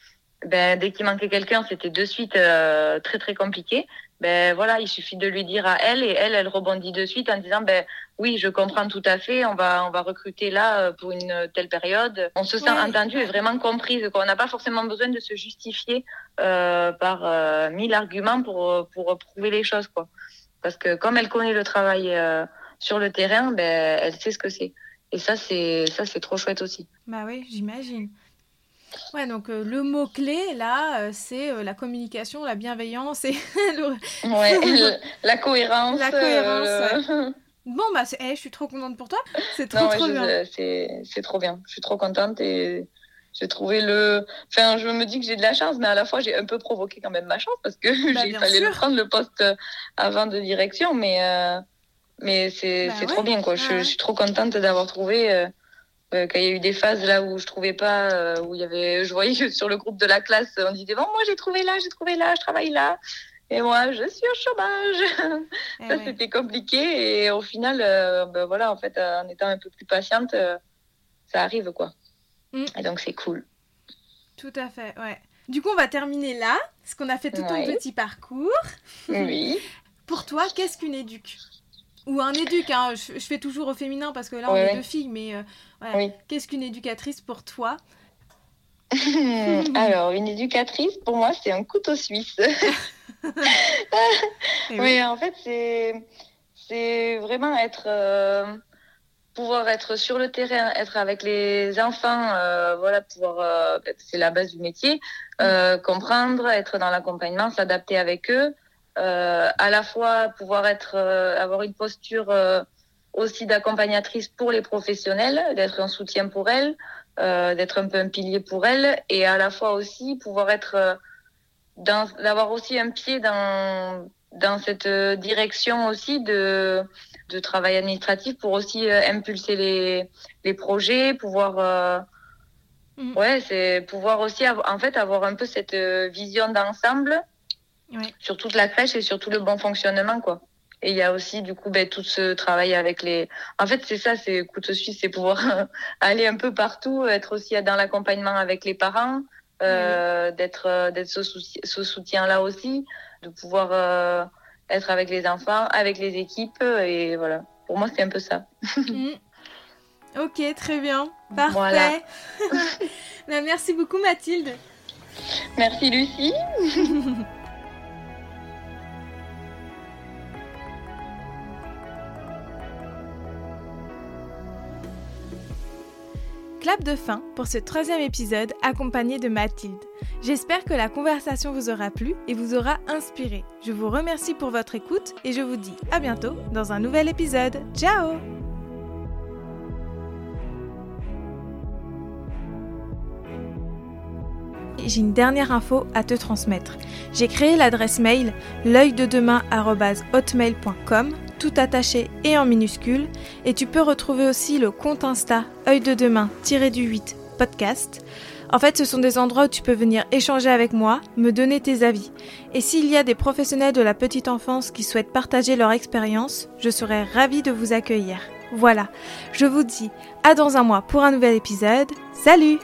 Ben, dès qu'il manquait quelqu'un, c'était de suite euh, très très compliqué. Ben voilà, il suffit de lui dire à elle et elle, elle rebondit de suite en disant ben oui, je comprends tout à fait, on va on va recruter là euh, pour une telle période. On se sent entendu et vraiment comprise. On n'a pas forcément besoin de se justifier euh, par euh, mille arguments pour pour prouver les choses quoi. Parce que comme elle connaît le travail euh, sur le terrain, ben elle sait ce que c'est. Et ça c'est ça c'est trop chouette aussi. Bah oui, j'imagine. Ouais, donc euh, le mot-clé, là, euh, c'est euh, la communication, la bienveillance et (laughs) le... ouais, le, (laughs) la cohérence. La cohérence, ouais. Bon, bah, hey, eh, je suis trop contente pour toi. C'est trop, non, trop je, bien. C'est trop bien. Je suis trop contente et j'ai trouvé le. Enfin, je me dis que j'ai de la chance, mais à la fois, j'ai un peu provoqué quand même ma chance parce que (laughs) bah, j'ai fallait prendre le poste avant de direction, mais, mais c'est bah, ouais. trop bien, quoi. Je, je, suis trop contente d'avoir trouvé. Euh quand il y a eu des phases là où je trouvais pas, euh, où il y avait, (laughs) je voyais que sur le groupe de la classe, on disait bon, moi j'ai trouvé là, j'ai trouvé là, je travaille là, et moi je suis au chômage. (laughs) Eh ça ouais. c'était compliqué et au final, euh, ben voilà, en fait, en étant un peu plus patiente, ça arrive quoi. Mm. Et donc c'est cool. Tout à fait, ouais. Du coup, on va terminer là, parce qu'on a fait tout ouais. ton petit parcours. Oui. (laughs) Pour toi, qu'est-ce qu'une éduque ou un éduc, hein. je, je, fais toujours au féminin parce que là on ouais, est deux filles, mais euh, voilà. oui. qu'est-ce qu'une éducatrice pour toi? (laughs) Alors, une éducatrice, pour moi, c'est un couteau suisse. (laughs) oui. oui, en fait, c'est vraiment être. Euh, pouvoir être sur le terrain, être avec les enfants, euh, voilà, pouvoir. c'est la base du métier. Mm. comprendre, être dans l'accompagnement, s'adapter avec eux à la fois pouvoir être, euh, avoir une posture euh, aussi d'accompagnatrice pour les professionnels, d'être un soutien pour elles, euh, d'être un peu un pilier pour elles, et à la fois aussi pouvoir être, euh, d'avoir aussi un pied dans dans cette direction aussi de de travail administratif pour aussi euh, impulser les les projets, pouvoir euh, mmh. ouais, c'est pouvoir aussi avoir, en fait avoir un peu cette vision d'ensemble oui. sur toute la crèche et sur tout le bon fonctionnement, quoi. Et il y a aussi, du coup, ben, tout ce travail avec les. En fait, c'est ça, c'est couteau suisse, c'est pouvoir (laughs) aller un peu partout, être aussi dans l'accompagnement avec les parents, euh, oui. d'être d'être ce, ce soutien-là aussi, de pouvoir euh, être avec les enfants, avec les équipes, et voilà. Pour moi, c'est un peu ça. (laughs) mmh. Ok, très bien. Parfait. Voilà. (laughs) ben, merci beaucoup, Mathilde. Merci, Lucie. Clap de fin pour ce troisième épisode accompagné de Mathilde. J'espère que la conversation vous aura plu et vous aura inspiré. Je vous remercie pour votre écoute et je vous dis à bientôt dans un nouvel épisode. Ciao J'ai une dernière info à te transmettre. J'ai créé l'adresse mail l'œil de tout attaché et en minuscule. Et tu peux retrouver aussi le compte Insta œil de demain du 8 podcast. En fait, ce sont des endroits où tu peux venir échanger avec moi, me donner tes avis. Et s'il y a des professionnels de la petite enfance qui souhaitent partager leur expérience, je serai ravie de vous accueillir. Voilà, je vous dis à dans un mois pour un nouvel épisode. Salut